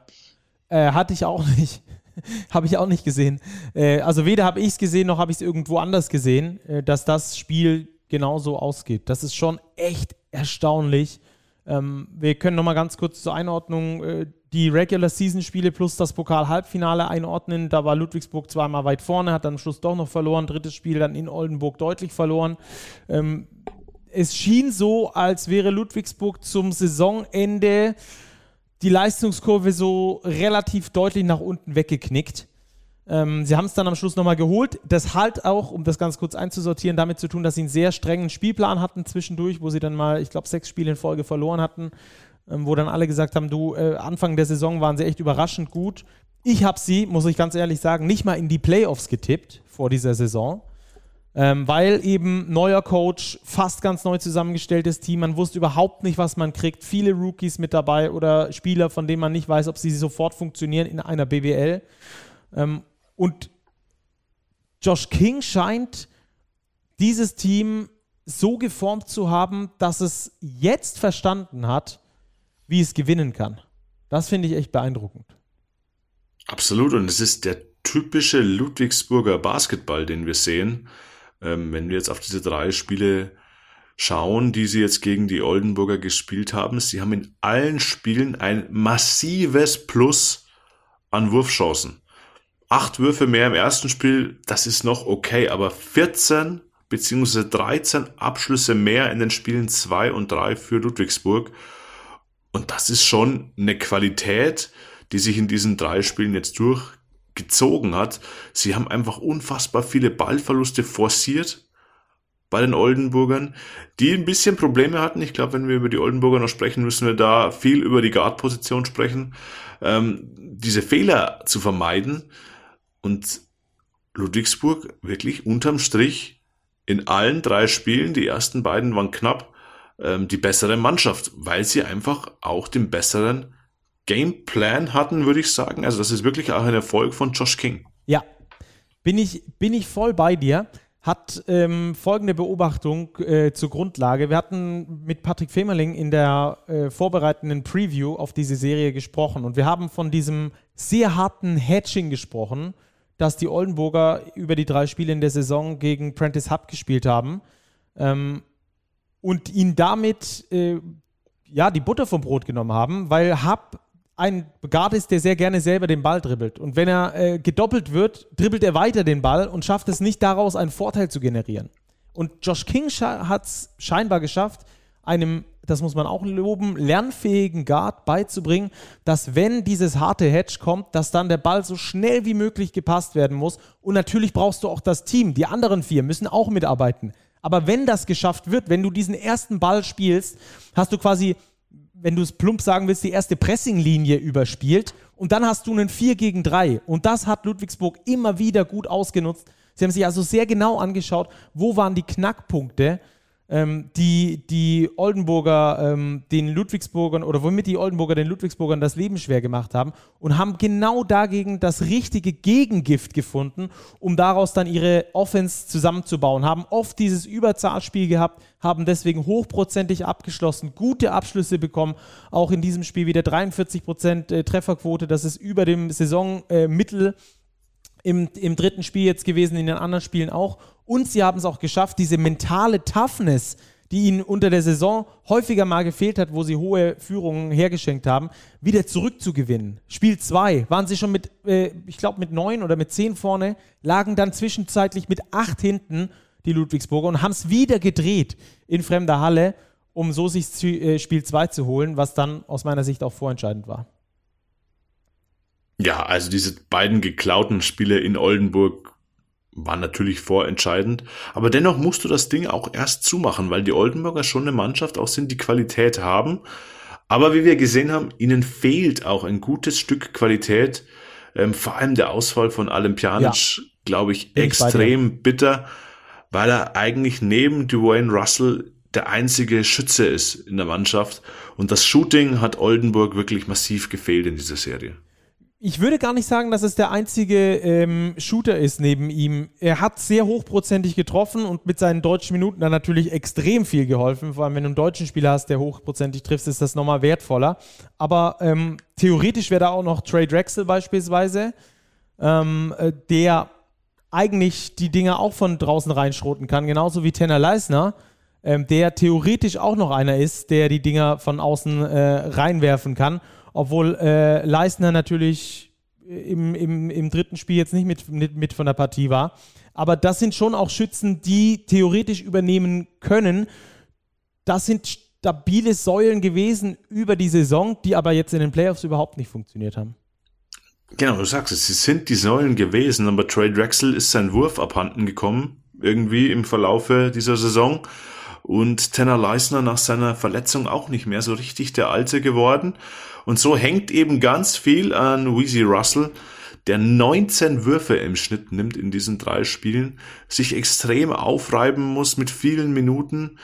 Äh, hatte ich auch nicht. habe ich auch nicht gesehen. Äh, also weder habe ich es gesehen, noch habe ich es irgendwo anders gesehen, äh, dass das Spiel genauso ausgeht. Das ist schon echt erstaunlich. Ähm, wir können nochmal ganz kurz zur Einordnung äh, die Regular Season Spiele plus das Pokal-Halbfinale einordnen. Da war Ludwigsburg zweimal weit vorne, hat dann am Schluss doch noch verloren. Drittes Spiel dann in Oldenburg deutlich verloren. Ähm, es schien so, als wäre Ludwigsburg zum Saisonende die Leistungskurve so relativ deutlich nach unten weggeknickt. Ähm, sie haben es dann am Schluss nochmal geholt. Das halt auch, um das ganz kurz einzusortieren, damit zu tun, dass sie einen sehr strengen Spielplan hatten zwischendurch, wo sie dann mal, ich glaube, sechs Spiele in Folge verloren hatten, ähm, wo dann alle gesagt haben, du, äh, Anfang der Saison waren sie echt überraschend gut. Ich habe sie, muss ich ganz ehrlich sagen, nicht mal in die Playoffs getippt vor dieser Saison. Ähm, weil eben neuer Coach, fast ganz neu zusammengestelltes Team, man wusste überhaupt nicht, was man kriegt. Viele Rookies mit dabei oder Spieler, von denen man nicht weiß, ob sie sofort funktionieren in einer BWL. Ähm, und Josh King scheint dieses Team so geformt zu haben, dass es jetzt verstanden hat, wie es gewinnen kann. Das finde ich echt beeindruckend. Absolut. Und es ist der typische Ludwigsburger Basketball, den wir sehen. Ähm, wenn wir jetzt auf diese drei Spiele schauen, die sie jetzt gegen die Oldenburger gespielt haben, sie haben in allen Spielen ein massives Plus an Wurfchancen. Acht Würfe mehr im ersten Spiel, das ist noch okay, aber 14 beziehungsweise 13 Abschlüsse mehr in den Spielen 2 und 3 für Ludwigsburg. Und das ist schon eine Qualität, die sich in diesen drei Spielen jetzt durchgezogen hat. Sie haben einfach unfassbar viele Ballverluste forciert bei den Oldenburgern, die ein bisschen Probleme hatten. Ich glaube, wenn wir über die Oldenburger noch sprechen, müssen wir da viel über die Guard-Position sprechen, ähm, diese Fehler zu vermeiden. Und Ludwigsburg wirklich unterm Strich in allen drei Spielen, die ersten beiden waren knapp, ähm, die bessere Mannschaft, weil sie einfach auch den besseren Gameplan hatten, würde ich sagen. Also das ist wirklich auch ein Erfolg von Josh King. Ja, bin ich, bin ich voll bei dir. Hat ähm, folgende Beobachtung äh, zur Grundlage. Wir hatten mit Patrick Femerling in der äh, vorbereitenden Preview auf diese Serie gesprochen und wir haben von diesem sehr harten Hatching gesprochen, das die Oldenburger über die drei Spiele in der Saison gegen Prentice Hub gespielt haben ähm, und ihn damit äh, ja die Butter vom Brot genommen haben, weil Hub ein Guard ist, der sehr gerne selber den Ball dribbelt. Und wenn er äh, gedoppelt wird, dribbelt er weiter den Ball und schafft es nicht daraus, einen Vorteil zu generieren. Und Josh King hat es scheinbar geschafft, einem, das muss man auch loben, lernfähigen Guard beizubringen, dass wenn dieses harte Hedge kommt, dass dann der Ball so schnell wie möglich gepasst werden muss. Und natürlich brauchst du auch das Team. Die anderen vier müssen auch mitarbeiten. Aber wenn das geschafft wird, wenn du diesen ersten Ball spielst, hast du quasi wenn du es plump sagen willst, die erste Pressinglinie überspielt. Und dann hast du einen 4 gegen 3. Und das hat Ludwigsburg immer wieder gut ausgenutzt. Sie haben sich also sehr genau angeschaut, wo waren die Knackpunkte ähm, die die Oldenburger ähm, den Ludwigsburgern oder womit die Oldenburger den Ludwigsburgern das Leben schwer gemacht haben und haben genau dagegen das richtige Gegengift gefunden, um daraus dann ihre Offense zusammenzubauen. Haben oft dieses Überzahlspiel gehabt, haben deswegen hochprozentig abgeschlossen, gute Abschlüsse bekommen. Auch in diesem Spiel wieder 43% äh, Trefferquote, das ist über dem Saisonmittel. Äh, im, im dritten Spiel jetzt gewesen, in den anderen Spielen auch. Und sie haben es auch geschafft, diese mentale Toughness, die ihnen unter der Saison häufiger mal gefehlt hat, wo sie hohe Führungen hergeschenkt haben, wieder zurückzugewinnen. Spiel 2 waren sie schon mit, äh, ich glaube, mit 9 oder mit 10 vorne, lagen dann zwischenzeitlich mit 8 hinten, die Ludwigsburger, und haben es wieder gedreht in fremder Halle, um so sich äh, Spiel 2 zu holen, was dann aus meiner Sicht auch vorentscheidend war. Ja, also diese beiden geklauten Spiele in Oldenburg waren natürlich vorentscheidend. Aber dennoch musst du das Ding auch erst zumachen, weil die Oldenburger schon eine Mannschaft auch sind, die Qualität haben. Aber wie wir gesehen haben, ihnen fehlt auch ein gutes Stück Qualität. Ähm, vor allem der Ausfall von Olympianic, ja. glaube ich, Bin extrem ich bitter, weil er eigentlich neben Dwayne Russell der einzige Schütze ist in der Mannschaft. Und das Shooting hat Oldenburg wirklich massiv gefehlt in dieser Serie ich würde gar nicht sagen, dass es der einzige ähm, Shooter ist neben ihm. Er hat sehr hochprozentig getroffen und mit seinen deutschen Minuten dann natürlich extrem viel geholfen. Vor allem, wenn du einen deutschen Spieler hast, der hochprozentig trifft, ist das nochmal wertvoller. Aber ähm, theoretisch wäre da auch noch Trey Drexel beispielsweise, ähm, äh, der eigentlich die Dinge auch von draußen reinschroten kann, genauso wie Tanner Leisner, ähm, der theoretisch auch noch einer ist, der die Dinger von außen äh, reinwerfen kann obwohl äh, Leistner natürlich im, im, im dritten Spiel jetzt nicht mit, mit, mit von der Partie war. Aber das sind schon auch Schützen, die theoretisch übernehmen können. das sind stabile Säulen gewesen über die Saison, die aber jetzt in den Playoffs überhaupt nicht funktioniert haben. Genau, du sagst es, sie sind die Säulen gewesen, aber Trey Drexel ist sein Wurf abhanden gekommen, irgendwie im Verlaufe dieser Saison. Und Tanner Leisner nach seiner Verletzung auch nicht mehr so richtig der Alte geworden. Und so hängt eben ganz viel an Weezy Russell, der 19 Würfe im Schnitt nimmt in diesen drei Spielen, sich extrem aufreiben muss mit vielen Minuten.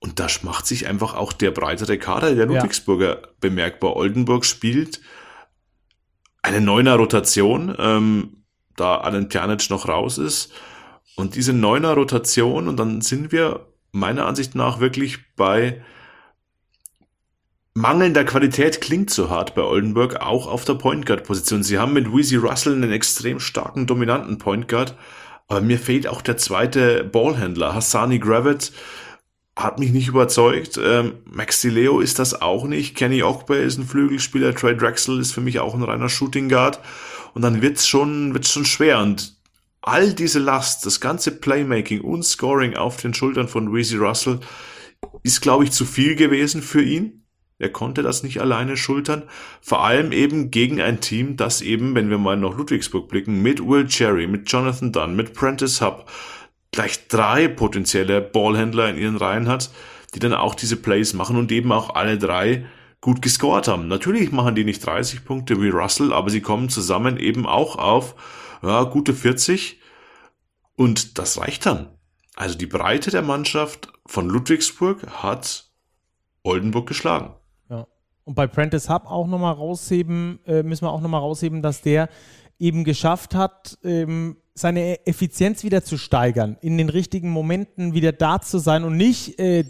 Und da macht sich einfach auch der breitere Kader der Ludwigsburger ja. bemerkbar. Oldenburg spielt eine neuner Rotation, ähm, da Alan Pjanic noch raus ist. Und diese neuner Rotation, und dann sind wir meiner Ansicht nach wirklich bei mangelnder Qualität klingt so hart bei Oldenburg, auch auf der Point Guard Position. Sie haben mit Weezy Russell einen extrem starken, dominanten Point Guard, aber mir fehlt auch der zweite Ballhändler. Hassani Gravett hat mich nicht überzeugt. Ähm, Maxi Leo ist das auch nicht. Kenny Ogbe ist ein Flügelspieler. Trey Drexel ist für mich auch ein reiner Shooting Guard. Und dann wird's schon, wird's schon schwer. Und all diese Last, das ganze Playmaking und Scoring auf den Schultern von Weezy Russell ist, glaube ich, zu viel gewesen für ihn. Er konnte das nicht alleine schultern. Vor allem eben gegen ein Team, das eben, wenn wir mal nach Ludwigsburg blicken, mit Will Cherry, mit Jonathan Dunn, mit Prentice Hub, gleich drei potenzielle Ballhändler in ihren Reihen hat, die dann auch diese Plays machen und eben auch alle drei gut gescored haben. Natürlich machen die nicht 30 Punkte wie Russell, aber sie kommen zusammen eben auch auf ja, gute 40 und das reicht dann. Also die Breite der Mannschaft von Ludwigsburg hat Oldenburg geschlagen. Und bei Prentice Hub auch nochmal rausheben, äh, müssen wir auch nochmal rausheben, dass der eben geschafft hat, ähm, seine Effizienz wieder zu steigern, in den richtigen Momenten wieder da zu sein und nicht äh,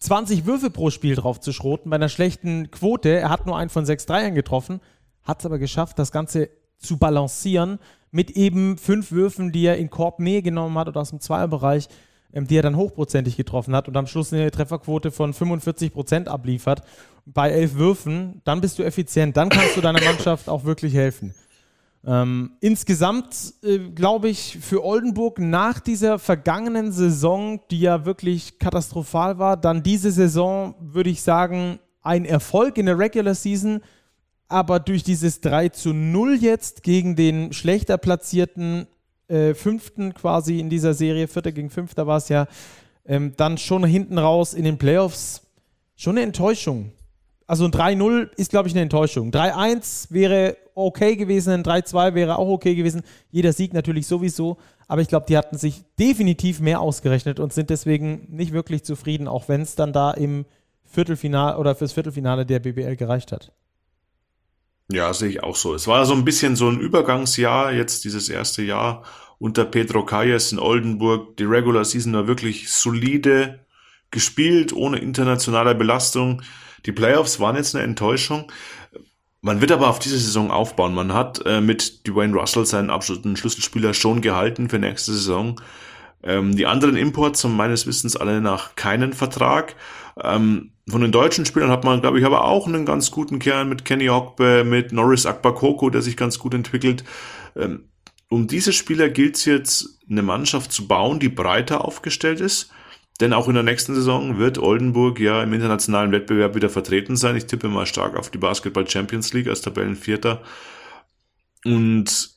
20 Würfe pro Spiel drauf zu schroten bei einer schlechten Quote. Er hat nur einen von sechs Dreiern getroffen, hat es aber geschafft, das Ganze zu balancieren mit eben fünf Würfen, die er in Korbnähe genommen hat oder aus dem Zweierbereich, ähm, die er dann hochprozentig getroffen hat und am Schluss eine Trefferquote von 45 Prozent abliefert. Bei elf Würfen, dann bist du effizient, dann kannst du deiner Mannschaft auch wirklich helfen. Ähm, insgesamt äh, glaube ich für Oldenburg nach dieser vergangenen Saison, die ja wirklich katastrophal war, dann diese Saison würde ich sagen, ein Erfolg in der Regular Season, aber durch dieses 3 zu 0 jetzt gegen den schlechter platzierten äh, Fünften quasi in dieser Serie, Vierter gegen Fünfter war es ja, ähm, dann schon hinten raus in den Playoffs schon eine Enttäuschung. Also ein 3-0 ist, glaube ich, eine Enttäuschung. 3-1 wäre okay gewesen, ein 3-2 wäre auch okay gewesen. Jeder Sieg natürlich sowieso. Aber ich glaube, die hatten sich definitiv mehr ausgerechnet und sind deswegen nicht wirklich zufrieden, auch wenn es dann da im Viertelfinale oder fürs Viertelfinale der BBL gereicht hat. Ja, sehe ich auch so. Es war so ein bisschen so ein Übergangsjahr, jetzt dieses erste Jahr unter Pedro Calles in Oldenburg. Die Regular Season war wirklich solide gespielt, ohne internationale Belastung. Die Playoffs waren jetzt eine Enttäuschung. Man wird aber auf diese Saison aufbauen. Man hat äh, mit Dwayne Russell seinen absoluten Schlüsselspieler schon gehalten für nächste Saison. Ähm, die anderen Imports haben meines Wissens alle nach keinen Vertrag. Ähm, von den deutschen Spielern hat man, glaube ich, aber auch einen ganz guten Kern mit Kenny Ogbe, mit Norris Akbakoko, der sich ganz gut entwickelt. Ähm, um diese Spieler gilt es jetzt, eine Mannschaft zu bauen, die breiter aufgestellt ist denn auch in der nächsten Saison wird Oldenburg ja im internationalen Wettbewerb wieder vertreten sein. Ich tippe mal stark auf die Basketball Champions League als Tabellenvierter. Und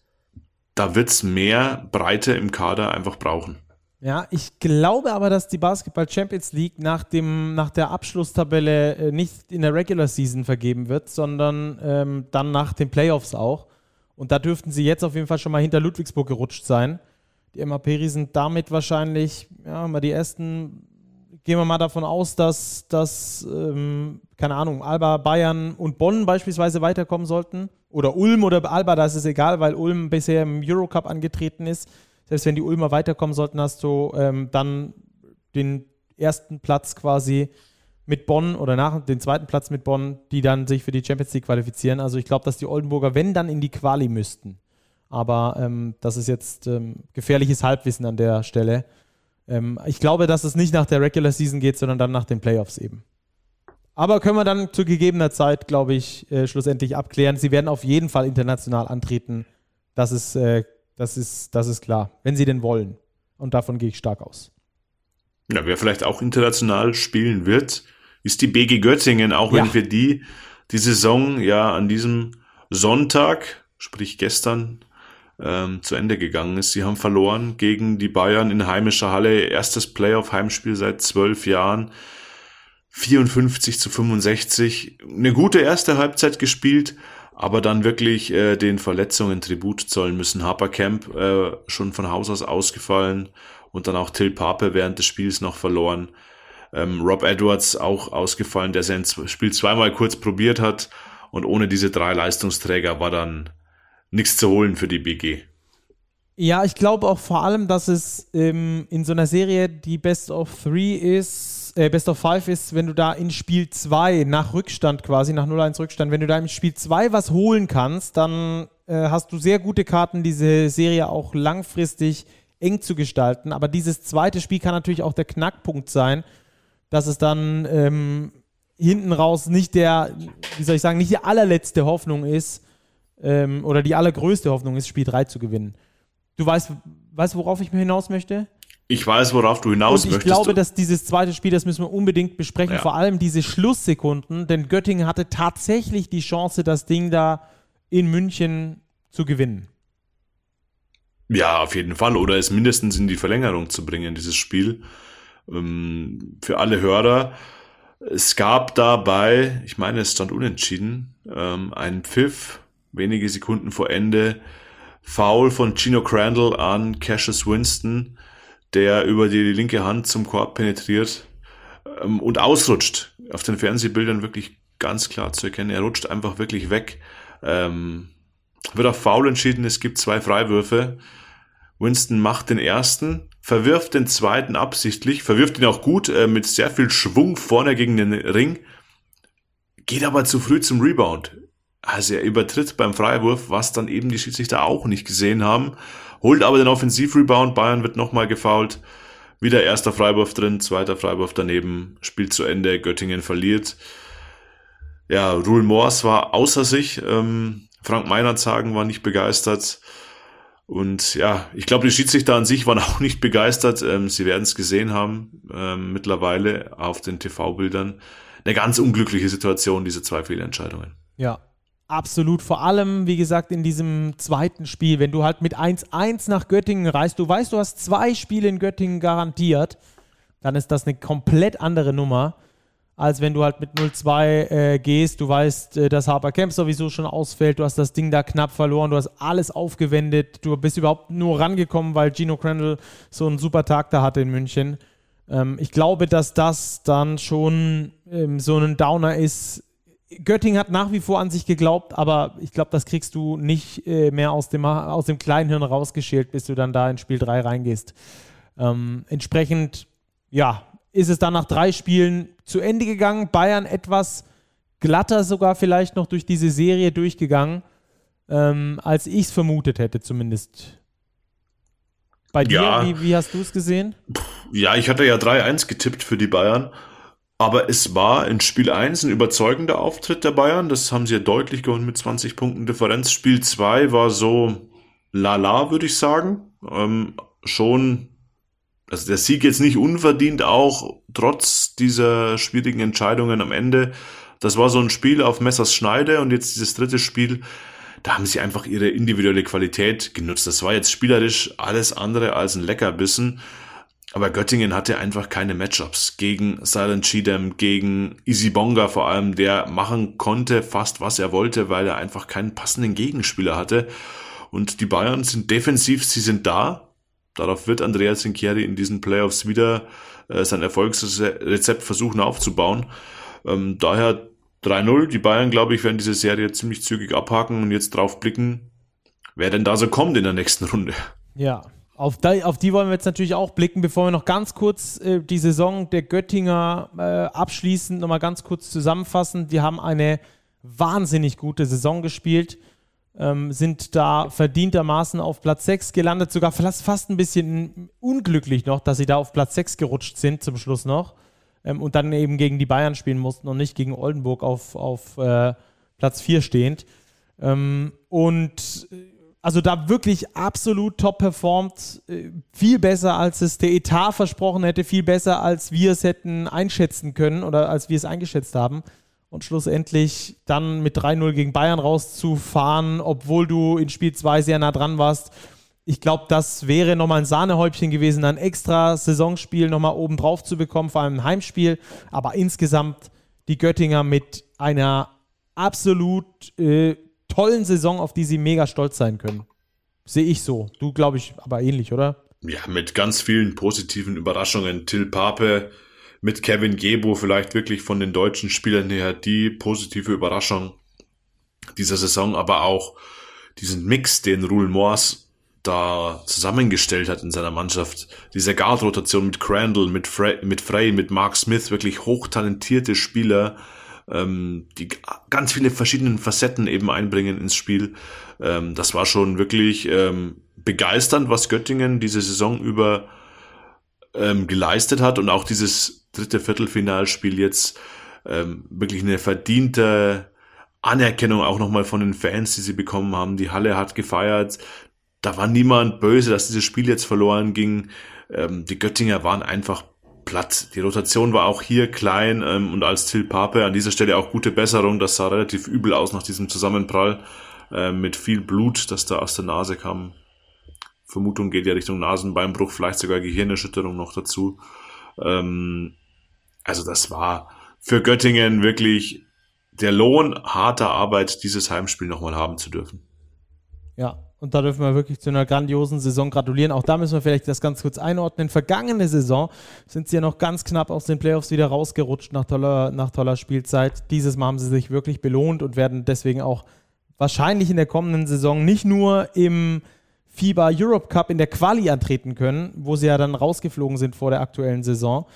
da wird's mehr Breite im Kader einfach brauchen. Ja, ich glaube aber, dass die Basketball Champions League nach, dem, nach der Abschlusstabelle äh, nicht in der Regular Season vergeben wird, sondern ähm, dann nach den Playoffs auch. Und da dürften sie jetzt auf jeden Fall schon mal hinter Ludwigsburg gerutscht sein. Die MHP sind damit wahrscheinlich, ja, mal die ersten, gehen wir mal davon aus, dass, dass ähm, keine Ahnung, Alba, Bayern und Bonn beispielsweise weiterkommen sollten. Oder Ulm oder Alba, da ist es egal, weil Ulm bisher im Eurocup angetreten ist. Selbst wenn die Ulmer weiterkommen sollten, hast du ähm, dann den ersten Platz quasi mit Bonn oder nach den zweiten Platz mit Bonn, die dann sich für die Champions League qualifizieren. Also ich glaube, dass die Oldenburger, wenn dann in die Quali müssten. Aber ähm, das ist jetzt ähm, gefährliches Halbwissen an der Stelle. Ähm, ich glaube, dass es nicht nach der Regular Season geht, sondern dann nach den Playoffs eben. Aber können wir dann zu gegebener Zeit, glaube ich, äh, schlussendlich abklären. Sie werden auf jeden Fall international antreten. Das ist, äh, das, ist, das ist klar, wenn sie denn wollen. Und davon gehe ich stark aus. Ja, wer vielleicht auch international spielen wird, ist die BG Göttingen, auch wenn ja. für die die Saison ja an diesem Sonntag, sprich gestern, ähm, zu Ende gegangen ist. Sie haben verloren gegen die Bayern in heimischer Halle. Erstes Playoff-Heimspiel seit zwölf Jahren. 54 zu 65. Eine gute erste Halbzeit gespielt, aber dann wirklich äh, den Verletzungen Tribut zollen müssen. Harper Camp äh, schon von Haus aus ausgefallen und dann auch Till Pape während des Spiels noch verloren. Ähm, Rob Edwards auch ausgefallen, der sein Spiel zweimal kurz probiert hat und ohne diese drei Leistungsträger war dann nichts zu holen für die BG. Ja, ich glaube auch vor allem, dass es ähm, in so einer Serie die Best of Three ist, äh, Best of Five ist, wenn du da in Spiel 2 nach Rückstand quasi, nach 0-1 Rückstand, wenn du da im Spiel 2 was holen kannst, dann äh, hast du sehr gute Karten, diese Serie auch langfristig eng zu gestalten. Aber dieses zweite Spiel kann natürlich auch der Knackpunkt sein, dass es dann ähm, hinten raus nicht der, wie soll ich sagen, nicht die allerletzte Hoffnung ist ähm, oder die allergrößte Hoffnung ist, Spiel 3 zu gewinnen. Du weißt, weißt, worauf ich mir hinaus möchte? Ich weiß, worauf du hinaus Und ich möchtest. Ich glaube, dass dieses zweite Spiel, das müssen wir unbedingt besprechen, ja. vor allem diese Schlusssekunden, denn Göttingen hatte tatsächlich die Chance, das Ding da in München zu gewinnen. Ja, auf jeden Fall. Oder es mindestens in die Verlängerung zu bringen, dieses Spiel. Ähm, für alle Hörer. Es gab dabei, ich meine, es stand unentschieden, ähm, einen Pfiff, wenige Sekunden vor Ende, Foul von Gino Crandall an Cassius Winston, der über die linke Hand zum Korb penetriert ähm, und ausrutscht. Auf den Fernsehbildern wirklich ganz klar zu erkennen. Er rutscht einfach wirklich weg. Ähm, wird auf Foul entschieden. Es gibt zwei Freiwürfe. Winston macht den ersten, verwirft den zweiten absichtlich, verwirft ihn auch gut äh, mit sehr viel Schwung vorne gegen den Ring, geht aber zu früh zum Rebound. Also er übertritt beim Freiwurf, was dann eben die Schiedsrichter auch nicht gesehen haben, holt aber den Offensivrebound, Bayern wird nochmal gefoult, wieder erster Freiwurf drin, zweiter Freiwurf daneben, Spiel zu Ende, Göttingen verliert. Ja, Rule Morse war außer sich, ähm, Frank Meinert sagen war nicht begeistert. Und ja, ich glaube, die Schiedsrichter an sich waren auch nicht begeistert. Ähm, sie werden es gesehen haben ähm, mittlerweile auf den TV-Bildern. Eine ganz unglückliche Situation, diese zwei Fehlentscheidungen. Ja, absolut. Vor allem, wie gesagt, in diesem zweiten Spiel, wenn du halt mit 1-1 nach Göttingen reist, du weißt, du hast zwei Spiele in Göttingen garantiert, dann ist das eine komplett andere Nummer als wenn du halt mit 0-2 äh, gehst. Du weißt, äh, dass Harper Camp sowieso schon ausfällt. Du hast das Ding da knapp verloren. Du hast alles aufgewendet. Du bist überhaupt nur rangekommen, weil Gino Crandall so einen super Tag da hatte in München. Ähm, ich glaube, dass das dann schon ähm, so ein Downer ist. Göttingen hat nach wie vor an sich geglaubt, aber ich glaube, das kriegst du nicht äh, mehr aus dem, aus dem Kleinhirn rausgeschält, bis du dann da in Spiel 3 reingehst. Ähm, entsprechend, ja, ist es dann nach drei Spielen zu Ende gegangen. Bayern etwas glatter sogar vielleicht noch durch diese Serie durchgegangen, ähm, als ich es vermutet hätte zumindest. Bei dir, ja. wie, wie hast du es gesehen? Ja, ich hatte ja 3-1 getippt für die Bayern. Aber es war in Spiel 1 ein überzeugender Auftritt der Bayern. Das haben sie ja deutlich gewonnen mit 20 Punkten Differenz. Spiel 2 war so lala, würde ich sagen. Ähm, schon also der Sieg jetzt nicht unverdient, auch trotz dieser schwierigen Entscheidungen am Ende. Das war so ein Spiel auf Messers Schneide und jetzt dieses dritte Spiel, da haben sie einfach ihre individuelle Qualität genutzt. Das war jetzt spielerisch alles andere als ein Leckerbissen. Aber Göttingen hatte einfach keine Matchups gegen Silent Cheatham, gegen Easy Bonga vor allem, der machen konnte fast was er wollte, weil er einfach keinen passenden Gegenspieler hatte. Und die Bayern sind defensiv, sie sind da, Darauf wird Andreas Sinkieri in diesen Playoffs wieder äh, sein Erfolgsrezept versuchen aufzubauen. Ähm, daher 3-0. Die Bayern, glaube ich, werden diese Serie ziemlich zügig abhaken und jetzt drauf blicken, wer denn da so kommt in der nächsten Runde. Ja, auf die, auf die wollen wir jetzt natürlich auch blicken, bevor wir noch ganz kurz äh, die Saison der Göttinger äh, abschließend nochmal ganz kurz zusammenfassen. Die haben eine wahnsinnig gute Saison gespielt ähm, sind da verdientermaßen auf Platz 6 gelandet, sogar fast, ein bisschen unglücklich noch, dass sie da auf Platz 6 gerutscht sind zum Schluss noch ähm, und dann eben gegen die Bayern spielen mussten und nicht gegen Oldenburg auf, auf äh, Platz 4 stehend. Ähm, und also da wirklich absolut top performt, äh, viel besser als es der Etat versprochen hätte, viel besser als wir es hätten einschätzen können oder als wir es eingeschätzt haben. Und schlussendlich dann mit 3-0 gegen Bayern rauszufahren, obwohl du in Spiel 2 sehr nah dran warst. Ich glaube, das wäre nochmal ein Sahnehäubchen gewesen, ein extra Saisonspiel nochmal oben drauf zu bekommen, vor allem ein Heimspiel. Aber insgesamt die Göttinger mit einer absolut äh, tollen Saison, auf die sie mega stolz sein können. Sehe ich so. Du, glaube ich, aber ähnlich, oder? Ja, mit ganz vielen positiven Überraschungen. Till Pape mit Kevin Gebo vielleicht wirklich von den deutschen Spielern her die positive Überraschung dieser Saison, aber auch diesen Mix, den Rule Moors da zusammengestellt hat in seiner Mannschaft. Diese Guard-Rotation mit Crandall, mit Frey, mit Frey, mit Mark Smith, wirklich hochtalentierte Spieler, ähm, die ganz viele verschiedene Facetten eben einbringen ins Spiel. Ähm, das war schon wirklich ähm, begeisternd, was Göttingen diese Saison über ähm, geleistet hat und auch dieses dritte Viertelfinalspiel jetzt ähm, wirklich eine verdiente Anerkennung auch nochmal von den Fans, die sie bekommen haben. Die Halle hat gefeiert. Da war niemand böse, dass dieses Spiel jetzt verloren ging. Ähm, die Göttinger waren einfach platt. Die Rotation war auch hier klein ähm, und als Till Pape an dieser Stelle auch gute Besserung. Das sah relativ übel aus nach diesem Zusammenprall äh, mit viel Blut, das da aus der Nase kam. Vermutung geht ja Richtung Nasenbeinbruch, vielleicht sogar Gehirnerschütterung noch dazu. Ähm, also das war für Göttingen wirklich der Lohn harter Arbeit, dieses Heimspiel nochmal haben zu dürfen. Ja, und da dürfen wir wirklich zu einer grandiosen Saison gratulieren. Auch da müssen wir vielleicht das ganz kurz einordnen. Vergangene Saison sind sie ja noch ganz knapp aus den Playoffs wieder rausgerutscht nach toller, nach toller Spielzeit. Dieses Mal haben sie sich wirklich belohnt und werden deswegen auch wahrscheinlich in der kommenden Saison nicht nur im FIBA Europe Cup in der Quali antreten können, wo sie ja dann rausgeflogen sind vor der aktuellen Saison,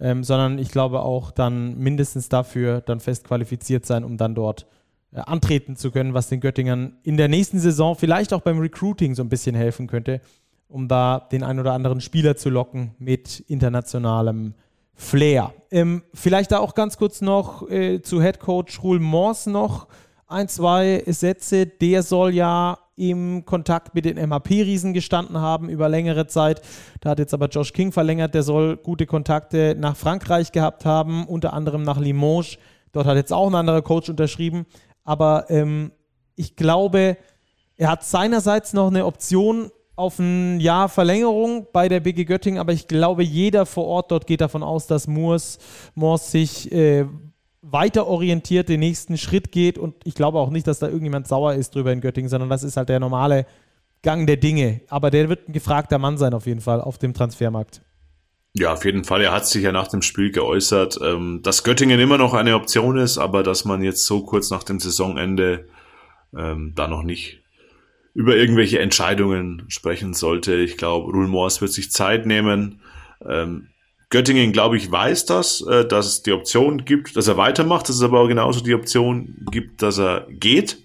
ähm, sondern ich glaube auch dann mindestens dafür dann fest qualifiziert sein, um dann dort antreten zu können, was den Göttingern in der nächsten Saison vielleicht auch beim Recruiting so ein bisschen helfen könnte, um da den ein oder anderen Spieler zu locken mit internationalem Flair. Ähm, vielleicht da auch ganz kurz noch äh, zu Head Coach Ruhl Mors noch ein, zwei Sätze. Der soll ja im Kontakt mit den MHP-Riesen gestanden haben über längere Zeit. Da hat jetzt aber Josh King verlängert. Der soll gute Kontakte nach Frankreich gehabt haben, unter anderem nach Limoges. Dort hat jetzt auch ein anderer Coach unterschrieben. Aber ähm, ich glaube, er hat seinerseits noch eine Option auf ein Jahr Verlängerung bei der BG Göttingen, aber ich glaube, jeder vor Ort dort geht davon aus, dass Moors, Moors sich äh, weiter orientiert den nächsten Schritt geht und ich glaube auch nicht, dass da irgendjemand sauer ist drüber in Göttingen, sondern das ist halt der normale Gang der Dinge. Aber der wird ein gefragter Mann sein auf jeden Fall auf dem Transfermarkt. Ja, auf jeden Fall. Er hat sich ja nach dem Spiel geäußert, ähm, dass Göttingen immer noch eine Option ist, aber dass man jetzt so kurz nach dem Saisonende ähm, da noch nicht über irgendwelche Entscheidungen sprechen sollte. Ich glaube, Rule Moors wird sich Zeit nehmen. Ähm, Göttingen, glaube ich, weiß das, äh, dass es die Option gibt, dass er weitermacht, dass es aber auch genauso die Option gibt, dass er geht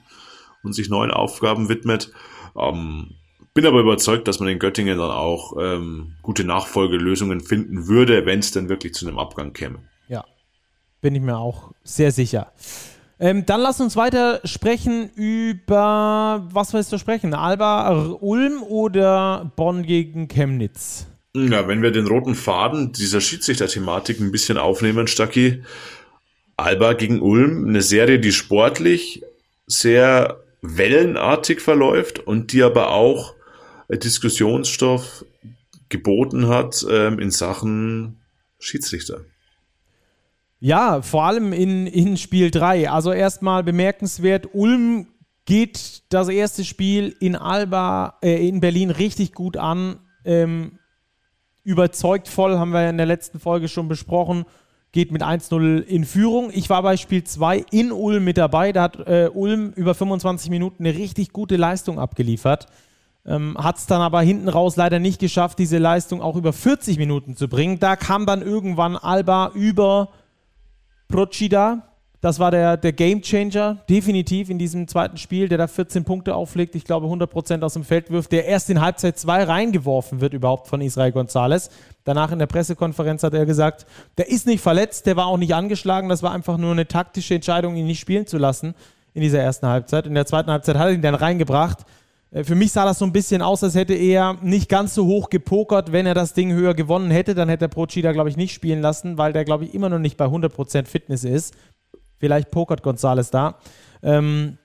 und sich neuen Aufgaben widmet. Ähm, bin aber überzeugt, dass man in Göttingen dann auch ähm, gute Nachfolgelösungen finden würde, wenn es dann wirklich zu einem Abgang käme. Ja, bin ich mir auch sehr sicher. Ähm, dann lass uns weiter sprechen über, was willst du sprechen? Alba Ulm oder Bonn gegen Chemnitz? Ja, wenn wir den roten Faden dieser Schiedsrichter-Thematik ein bisschen aufnehmen, Stacki, Alba gegen Ulm, eine Serie, die sportlich sehr wellenartig verläuft und die aber auch Diskussionsstoff geboten hat ähm, in Sachen Schiedsrichter. Ja, vor allem in, in Spiel 3. Also erstmal bemerkenswert, Ulm geht das erste Spiel in Alba, äh, in Berlin richtig gut an. Ähm, überzeugt voll, haben wir in der letzten Folge schon besprochen. Geht mit 1-0 in Führung. Ich war bei Spiel 2 in Ulm mit dabei. Da hat äh, Ulm über 25 Minuten eine richtig gute Leistung abgeliefert. Ähm, Hat es dann aber hinten raus leider nicht geschafft, diese Leistung auch über 40 Minuten zu bringen. Da kam dann irgendwann Alba über Procida. Das war der, der Game Changer, definitiv in diesem zweiten Spiel, der da 14 Punkte auflegt, ich glaube 100% aus dem Feld wirft, der erst in Halbzeit 2 reingeworfen wird überhaupt von Israel Gonzalez. Danach in der Pressekonferenz hat er gesagt, der ist nicht verletzt, der war auch nicht angeschlagen, das war einfach nur eine taktische Entscheidung, ihn nicht spielen zu lassen in dieser ersten Halbzeit. In der zweiten Halbzeit hat er ihn dann reingebracht für mich sah das so ein bisschen aus, als hätte er nicht ganz so hoch gepokert. Wenn er das Ding höher gewonnen hätte, dann hätte er Procida, glaube ich, nicht spielen lassen, weil der, glaube ich, immer noch nicht bei 100% Fitness ist. Vielleicht pokert Gonzales da. Ähm,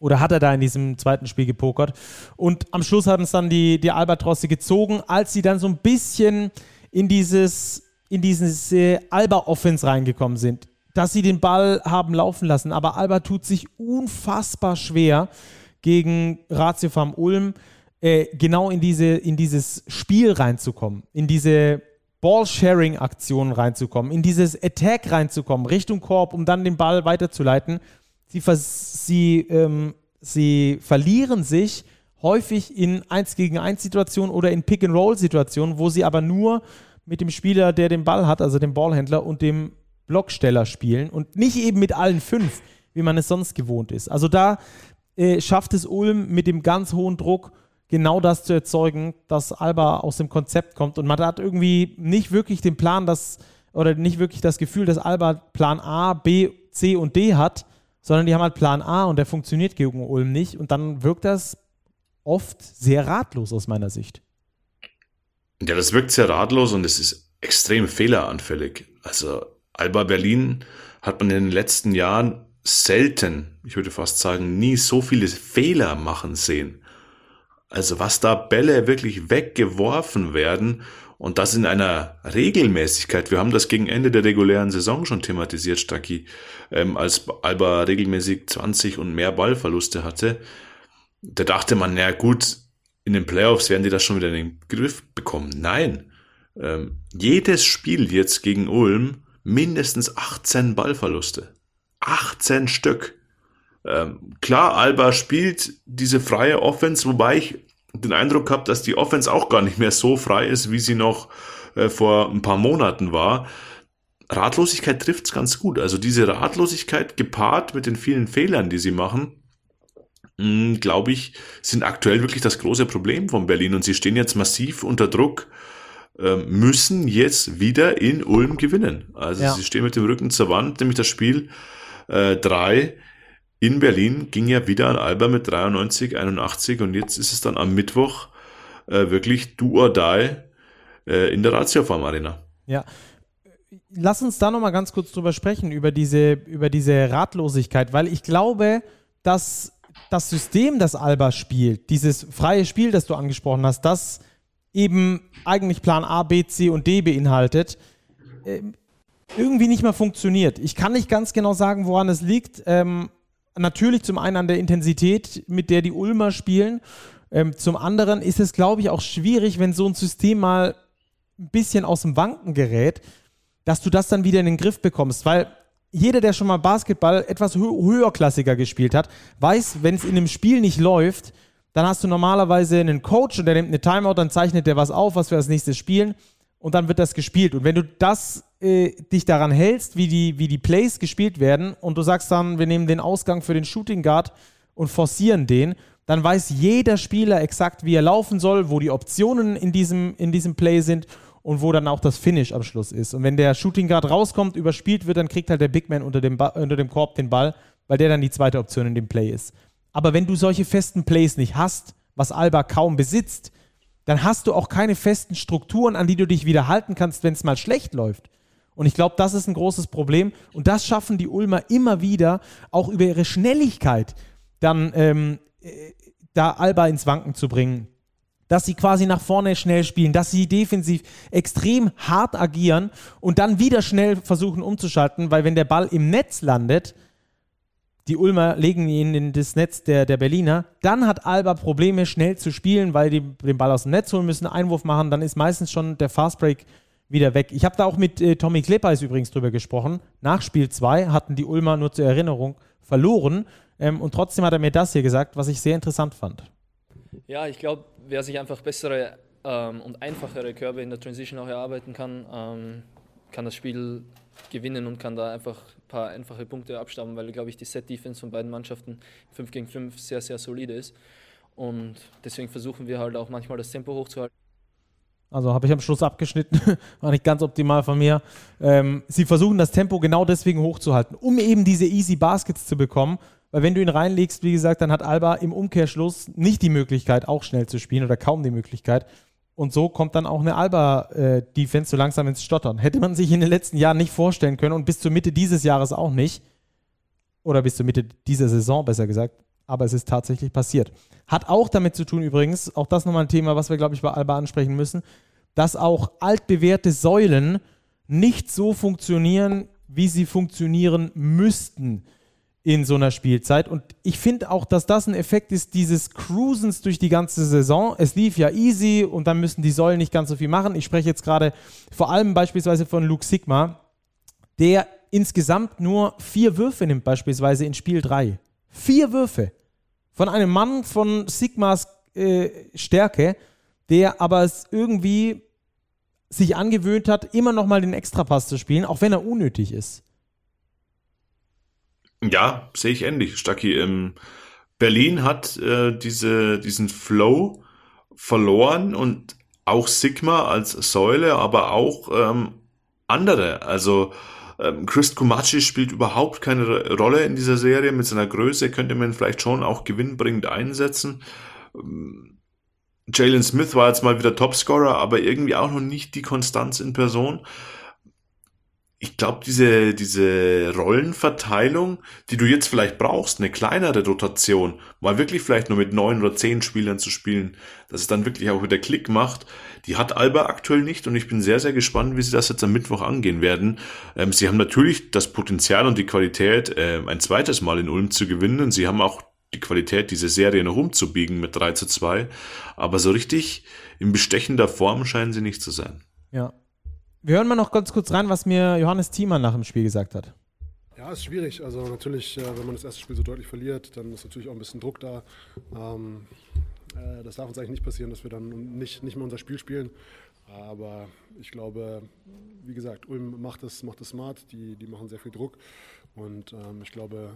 oder hat er da in diesem zweiten Spiel gepokert? Und am Schluss haben es dann die, die Albatrosse gezogen, als sie dann so ein bisschen in dieses, in dieses äh, Alba-Offense reingekommen sind. Dass sie den Ball haben laufen lassen. Aber Alba tut sich unfassbar schwer gegen Ratio Farm Ulm, äh, genau in, diese, in dieses Spiel reinzukommen. In diese Ball-Sharing-Aktionen reinzukommen, in dieses Attack reinzukommen, Richtung Korb, um dann den Ball weiterzuleiten. Sie, sie, ähm, sie verlieren sich häufig in 1 gegen 1 Situationen oder in Pick-and-Roll-Situationen, wo sie aber nur mit dem Spieler, der den Ball hat, also dem Ballhändler und dem Blocksteller spielen und nicht eben mit allen fünf, wie man es sonst gewohnt ist. Also da äh, schafft es Ulm mit dem ganz hohen Druck genau das zu erzeugen, dass Alba aus dem Konzept kommt. Und man hat irgendwie nicht wirklich den Plan, dass, oder nicht wirklich das Gefühl, dass Alba Plan A, B, C und D hat, sondern die haben halt Plan A und der funktioniert gegen Ulm nicht. Und dann wirkt das oft sehr ratlos aus meiner Sicht. Ja, das wirkt sehr ratlos und es ist extrem fehleranfällig. Also Alba Berlin hat man in den letzten Jahren selten, ich würde fast sagen, nie so viele Fehler machen sehen. Also was da Bälle wirklich weggeworfen werden und das in einer Regelmäßigkeit. Wir haben das gegen Ende der regulären Saison schon thematisiert, Stacki, ähm, als Alba regelmäßig 20 und mehr Ballverluste hatte. Da dachte man, na gut, in den Playoffs werden die das schon wieder in den Griff bekommen. Nein, ähm, jedes Spiel jetzt gegen Ulm mindestens 18 Ballverluste. 18 Stück. Ähm, klar, Alba spielt diese freie Offense, wobei ich den Eindruck habe, dass die Offense auch gar nicht mehr so frei ist, wie sie noch äh, vor ein paar Monaten war. Ratlosigkeit trifft's ganz gut. Also diese Ratlosigkeit gepaart mit den vielen Fehlern, die sie machen, hm, glaube ich, sind aktuell wirklich das große Problem von Berlin und sie stehen jetzt massiv unter Druck, äh, müssen jetzt wieder in Ulm gewinnen. Also ja. sie stehen mit dem Rücken zur Wand, nämlich das Spiel 3 äh, in Berlin ging ja wieder an Alba mit 93, 81 und jetzt ist es dann am Mittwoch äh, wirklich do or die äh, in der Ratiofarm Arena. Ja. Lass uns da nochmal ganz kurz drüber sprechen, über diese, über diese Ratlosigkeit, weil ich glaube, dass das System, das Alba spielt, dieses freie Spiel, das du angesprochen hast, das eben eigentlich Plan A, B, C und D beinhaltet, äh, irgendwie nicht mehr funktioniert. Ich kann nicht ganz genau sagen, woran es liegt. Ähm, natürlich zum einen an der Intensität, mit der die Ulmer spielen. Ähm, zum anderen ist es, glaube ich, auch schwierig, wenn so ein System mal ein bisschen aus dem Wanken gerät, dass du das dann wieder in den Griff bekommst. Weil jeder, der schon mal Basketball etwas hö höherklassiger gespielt hat, weiß, wenn es in einem Spiel nicht läuft, dann hast du normalerweise einen Coach und der nimmt eine Timeout, dann zeichnet der was auf, was wir als nächstes spielen und dann wird das gespielt. Und wenn du das äh, dich daran hältst, wie die, wie die Plays gespielt werden und du sagst dann, wir nehmen den Ausgang für den Shooting Guard und forcieren den, dann weiß jeder Spieler exakt, wie er laufen soll, wo die Optionen in diesem, in diesem Play sind und wo dann auch das Finish am Schluss ist. Und wenn der Shooting Guard rauskommt, überspielt wird, dann kriegt halt der Big Man unter dem, unter dem Korb den Ball, weil der dann die zweite Option in dem Play ist. Aber wenn du solche festen Plays nicht hast, was Alba kaum besitzt, dann hast du auch keine festen Strukturen, an die du dich wieder halten kannst, wenn es mal schlecht läuft. Und ich glaube, das ist ein großes Problem. Und das schaffen die Ulmer immer wieder, auch über ihre Schnelligkeit dann ähm, äh, da Alba ins Wanken zu bringen. Dass sie quasi nach vorne schnell spielen, dass sie defensiv extrem hart agieren und dann wieder schnell versuchen umzuschalten, weil wenn der Ball im Netz landet, die Ulmer legen ihn in das Netz der, der Berliner. Dann hat Alba Probleme, schnell zu spielen, weil die den Ball aus dem Netz holen müssen, Einwurf machen. Dann ist meistens schon der Fastbreak wieder weg. Ich habe da auch mit äh, Tommy Kleppeis übrigens drüber gesprochen. Nach Spiel 2 hatten die Ulmer nur zur Erinnerung verloren. Ähm, und trotzdem hat er mir das hier gesagt, was ich sehr interessant fand. Ja, ich glaube, wer sich einfach bessere ähm, und einfachere Körbe in der Transition auch erarbeiten kann, ähm, kann das Spiel gewinnen und kann da einfach ein paar einfache Punkte abstammen, weil, glaube ich, die Set-Defense von beiden Mannschaften 5 gegen 5 sehr, sehr solide ist. Und deswegen versuchen wir halt auch manchmal das Tempo hochzuhalten. Also habe ich am Schluss abgeschnitten, war nicht ganz optimal von mir. Ähm, sie versuchen das Tempo genau deswegen hochzuhalten, um eben diese Easy Baskets zu bekommen, Weil wenn du ihn reinlegst, wie gesagt, dann hat Alba im Umkehrschluss nicht die Möglichkeit, auch schnell zu spielen oder kaum die Möglichkeit. Und so kommt dann auch eine Alba-Defense so langsam ins Stottern. Hätte man sich in den letzten Jahren nicht vorstellen können und bis zur Mitte dieses Jahres auch nicht. Oder bis zur Mitte dieser Saison, besser gesagt. Aber es ist tatsächlich passiert. Hat auch damit zu tun, übrigens, auch das nochmal ein Thema, was wir, glaube ich, bei Alba ansprechen müssen, dass auch altbewährte Säulen nicht so funktionieren, wie sie funktionieren müssten in so einer Spielzeit. Und ich finde auch, dass das ein Effekt ist dieses Cruisens durch die ganze Saison. Es lief ja easy und dann müssen die Säulen nicht ganz so viel machen. Ich spreche jetzt gerade vor allem beispielsweise von Luke Sigma, der insgesamt nur vier Würfe nimmt, beispielsweise in Spiel 3. Vier Würfe. Von einem Mann von Sigmas äh, Stärke, der aber es irgendwie sich angewöhnt hat, immer noch mal den Extrapass zu spielen, auch wenn er unnötig ist. Ja, sehe ich ähnlich, Stacki. Ähm, Berlin hat äh, diese, diesen Flow verloren und auch Sigma als Säule, aber auch ähm, andere. Also ähm, Chris Kumachi spielt überhaupt keine Rolle in dieser Serie. Mit seiner Größe könnte man vielleicht schon auch gewinnbringend einsetzen. Ähm, Jalen Smith war jetzt mal wieder Topscorer, aber irgendwie auch noch nicht die Konstanz in Person ich glaube, diese, diese Rollenverteilung, die du jetzt vielleicht brauchst, eine kleinere Rotation, mal wirklich vielleicht nur mit neun oder zehn Spielern zu spielen, dass es dann wirklich auch wieder Klick macht, die hat Alba aktuell nicht und ich bin sehr, sehr gespannt, wie sie das jetzt am Mittwoch angehen werden. Ähm, sie haben natürlich das Potenzial und die Qualität, äh, ein zweites Mal in Ulm zu gewinnen sie haben auch die Qualität, diese Serie noch umzubiegen mit 3 zu 2, aber so richtig in bestechender Form scheinen sie nicht zu sein. Ja, wir hören mal noch ganz kurz rein, was mir Johannes Thiemann nach dem Spiel gesagt hat. Ja, ist schwierig. Also natürlich, äh, wenn man das erste Spiel so deutlich verliert, dann ist natürlich auch ein bisschen Druck da. Ähm, äh, das darf uns eigentlich nicht passieren, dass wir dann nicht, nicht mehr unser Spiel spielen. Aber ich glaube, wie gesagt, Ulm macht das, macht das smart, die, die machen sehr viel Druck. Und ähm, ich glaube,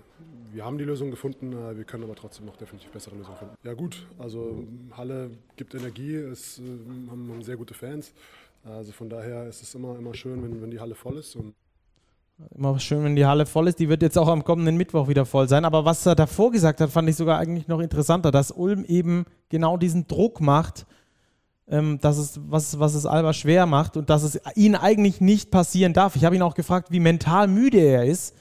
wir haben die Lösung gefunden, äh, wir können aber trotzdem noch definitiv bessere Lösungen finden. Ja gut, also Halle gibt Energie, es äh, haben, haben sehr gute Fans. Also von daher ist es immer, immer schön, wenn, wenn die Halle voll ist. Und immer schön, wenn die Halle voll ist. Die wird jetzt auch am kommenden Mittwoch wieder voll sein. Aber was er davor gesagt hat, fand ich sogar eigentlich noch interessanter, dass Ulm eben genau diesen Druck macht, ähm, dass es, was, was es Alba schwer macht und dass es ihn eigentlich nicht passieren darf. Ich habe ihn auch gefragt, wie mental müde er ist.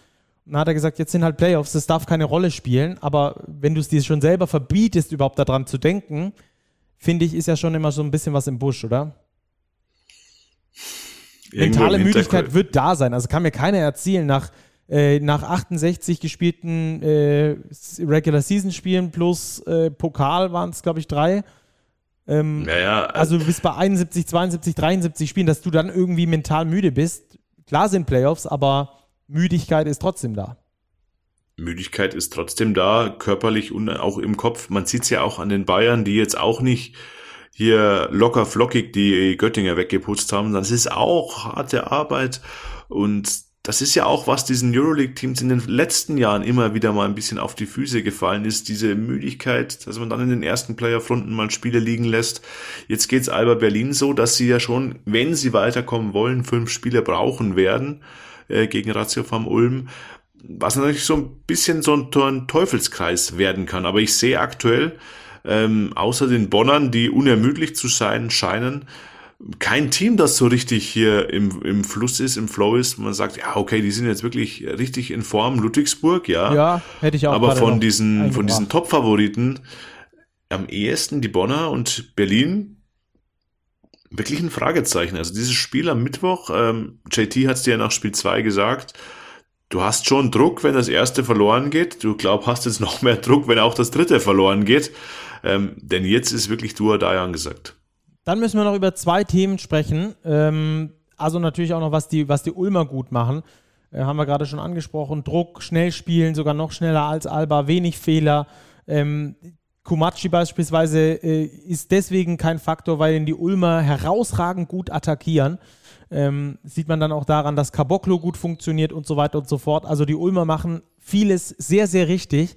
Dann hat er gesagt, jetzt sind halt Playoffs, das darf keine Rolle spielen. Aber wenn du es dir schon selber verbietest, überhaupt daran zu denken, finde ich, ist ja schon immer so ein bisschen was im Busch, oder? Mentale Müdigkeit wird da sein. Also kann mir keiner erzählen, nach, äh, nach 68 gespielten äh, Regular Season Spielen plus äh, Pokal waren es, glaube ich, drei. Ähm, ja, ja. Also du bist bei 71, 72, 73 Spielen, dass du dann irgendwie mental müde bist. Klar sind Playoffs, aber Müdigkeit ist trotzdem da. Müdigkeit ist trotzdem da, körperlich und auch im Kopf. Man sieht es ja auch an den Bayern, die jetzt auch nicht hier locker flockig die Göttinger weggeputzt haben. Das ist auch harte Arbeit und das ist ja auch, was diesen Euroleague-Teams in den letzten Jahren immer wieder mal ein bisschen auf die Füße gefallen ist, diese Müdigkeit, dass man dann in den ersten Playoff-Runden mal Spiele liegen lässt. Jetzt geht's Alba Berlin so, dass sie ja schon, wenn sie weiterkommen wollen, fünf Spiele brauchen werden äh, gegen Ratio vom Ulm, was natürlich so ein bisschen so ein Teufelskreis werden kann. Aber ich sehe aktuell, ähm, außer den Bonnern, die unermüdlich zu sein scheinen, kein Team, das so richtig hier im, im Fluss ist, im Flow ist. Man sagt, ja, okay, die sind jetzt wirklich richtig in Form. Ludwigsburg, ja. Ja, hätte ich auch. Aber von diesen, von diesen Top-Favoriten am ehesten die Bonner und Berlin wirklich ein Fragezeichen. Also dieses Spiel am Mittwoch, ähm, JT hat es dir nach Spiel 2 gesagt, du hast schon Druck, wenn das erste verloren geht. Du glaub, hast jetzt noch mehr Druck, wenn auch das dritte verloren geht. Ähm, denn jetzt ist wirklich du oder die angesagt. Dann müssen wir noch über zwei Themen sprechen. Ähm, also natürlich auch noch, was die, was die Ulmer gut machen. Äh, haben wir gerade schon angesprochen. Druck, schnell spielen, sogar noch schneller als Alba, wenig Fehler. Ähm, Kumachi beispielsweise äh, ist deswegen kein Faktor, weil ihn die Ulmer herausragend gut attackieren. Ähm, sieht man dann auch daran, dass Caboclo gut funktioniert und so weiter und so fort. Also die Ulmer machen vieles sehr, sehr richtig,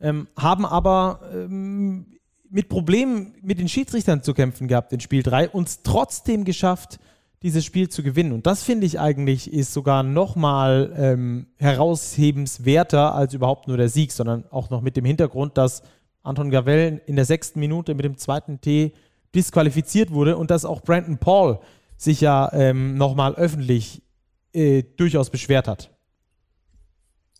ähm, haben aber ähm, mit Problemen mit den Schiedsrichtern zu kämpfen gehabt in Spiel 3 und es trotzdem geschafft, dieses Spiel zu gewinnen. Und das finde ich eigentlich ist sogar nochmal ähm, heraushebenswerter als überhaupt nur der Sieg, sondern auch noch mit dem Hintergrund, dass Anton Gavell in der sechsten Minute mit dem zweiten T disqualifiziert wurde und dass auch Brandon Paul sich ja ähm, nochmal öffentlich äh, durchaus beschwert hat.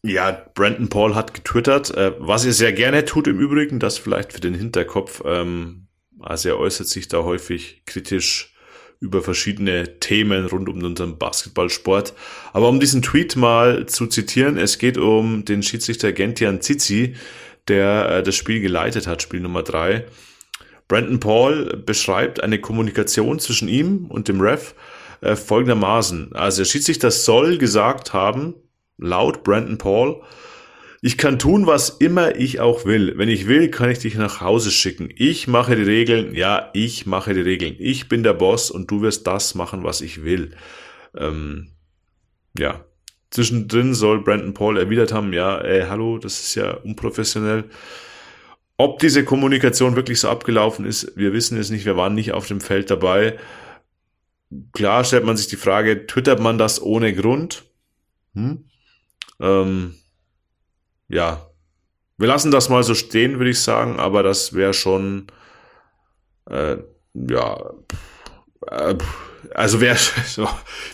Ja, Brandon Paul hat getwittert, äh, was er sehr gerne tut im Übrigen, das vielleicht für den Hinterkopf. Ähm, also er äußert sich da häufig kritisch über verschiedene Themen rund um unseren Basketballsport. Aber um diesen Tweet mal zu zitieren, es geht um den Schiedsrichter Gentian Zizi, der äh, das Spiel geleitet hat, Spiel Nummer drei. Brandon Paul beschreibt eine Kommunikation zwischen ihm und dem Ref äh, folgendermaßen. Also der Schiedsrichter soll gesagt haben, laut Brandon Paul, ich kann tun, was immer ich auch will. Wenn ich will, kann ich dich nach Hause schicken. Ich mache die Regeln. Ja, ich mache die Regeln. Ich bin der Boss und du wirst das machen, was ich will. Ähm, ja. Zwischendrin soll Brandon Paul erwidert haben, ja, ey, hallo, das ist ja unprofessionell. Ob diese Kommunikation wirklich so abgelaufen ist, wir wissen es nicht. Wir waren nicht auf dem Feld dabei. Klar stellt man sich die Frage, twittert man das ohne Grund? Hm? Ähm, ja, wir lassen das mal so stehen, würde ich sagen, aber das wäre schon, äh, ja, äh, also wäre, so,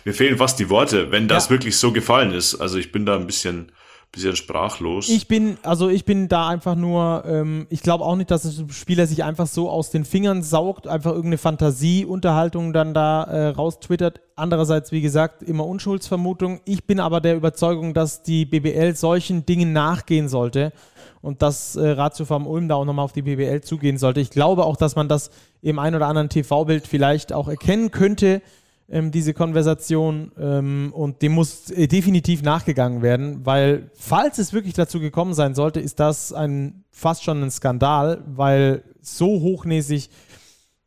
mir fehlen fast die Worte, wenn das ja. wirklich so gefallen ist. Also ich bin da ein bisschen, bisschen sprachlos. Ich bin, also ich bin da einfach nur, ähm, ich glaube auch nicht, dass der Spieler sich einfach so aus den Fingern saugt, einfach irgendeine Fantasieunterhaltung dann da äh, raustwittert. Andererseits, wie gesagt, immer Unschuldsvermutung. Ich bin aber der Überzeugung, dass die BBL solchen Dingen nachgehen sollte und dass äh, Ratio vom Ulm da auch nochmal auf die BBL zugehen sollte. Ich glaube auch, dass man das im ein oder anderen TV-Bild vielleicht auch erkennen könnte, ähm, diese Konversation ähm, und dem muss äh, definitiv nachgegangen werden, weil falls es wirklich dazu gekommen sein sollte, ist das ein fast schon ein Skandal, weil so hochnäsig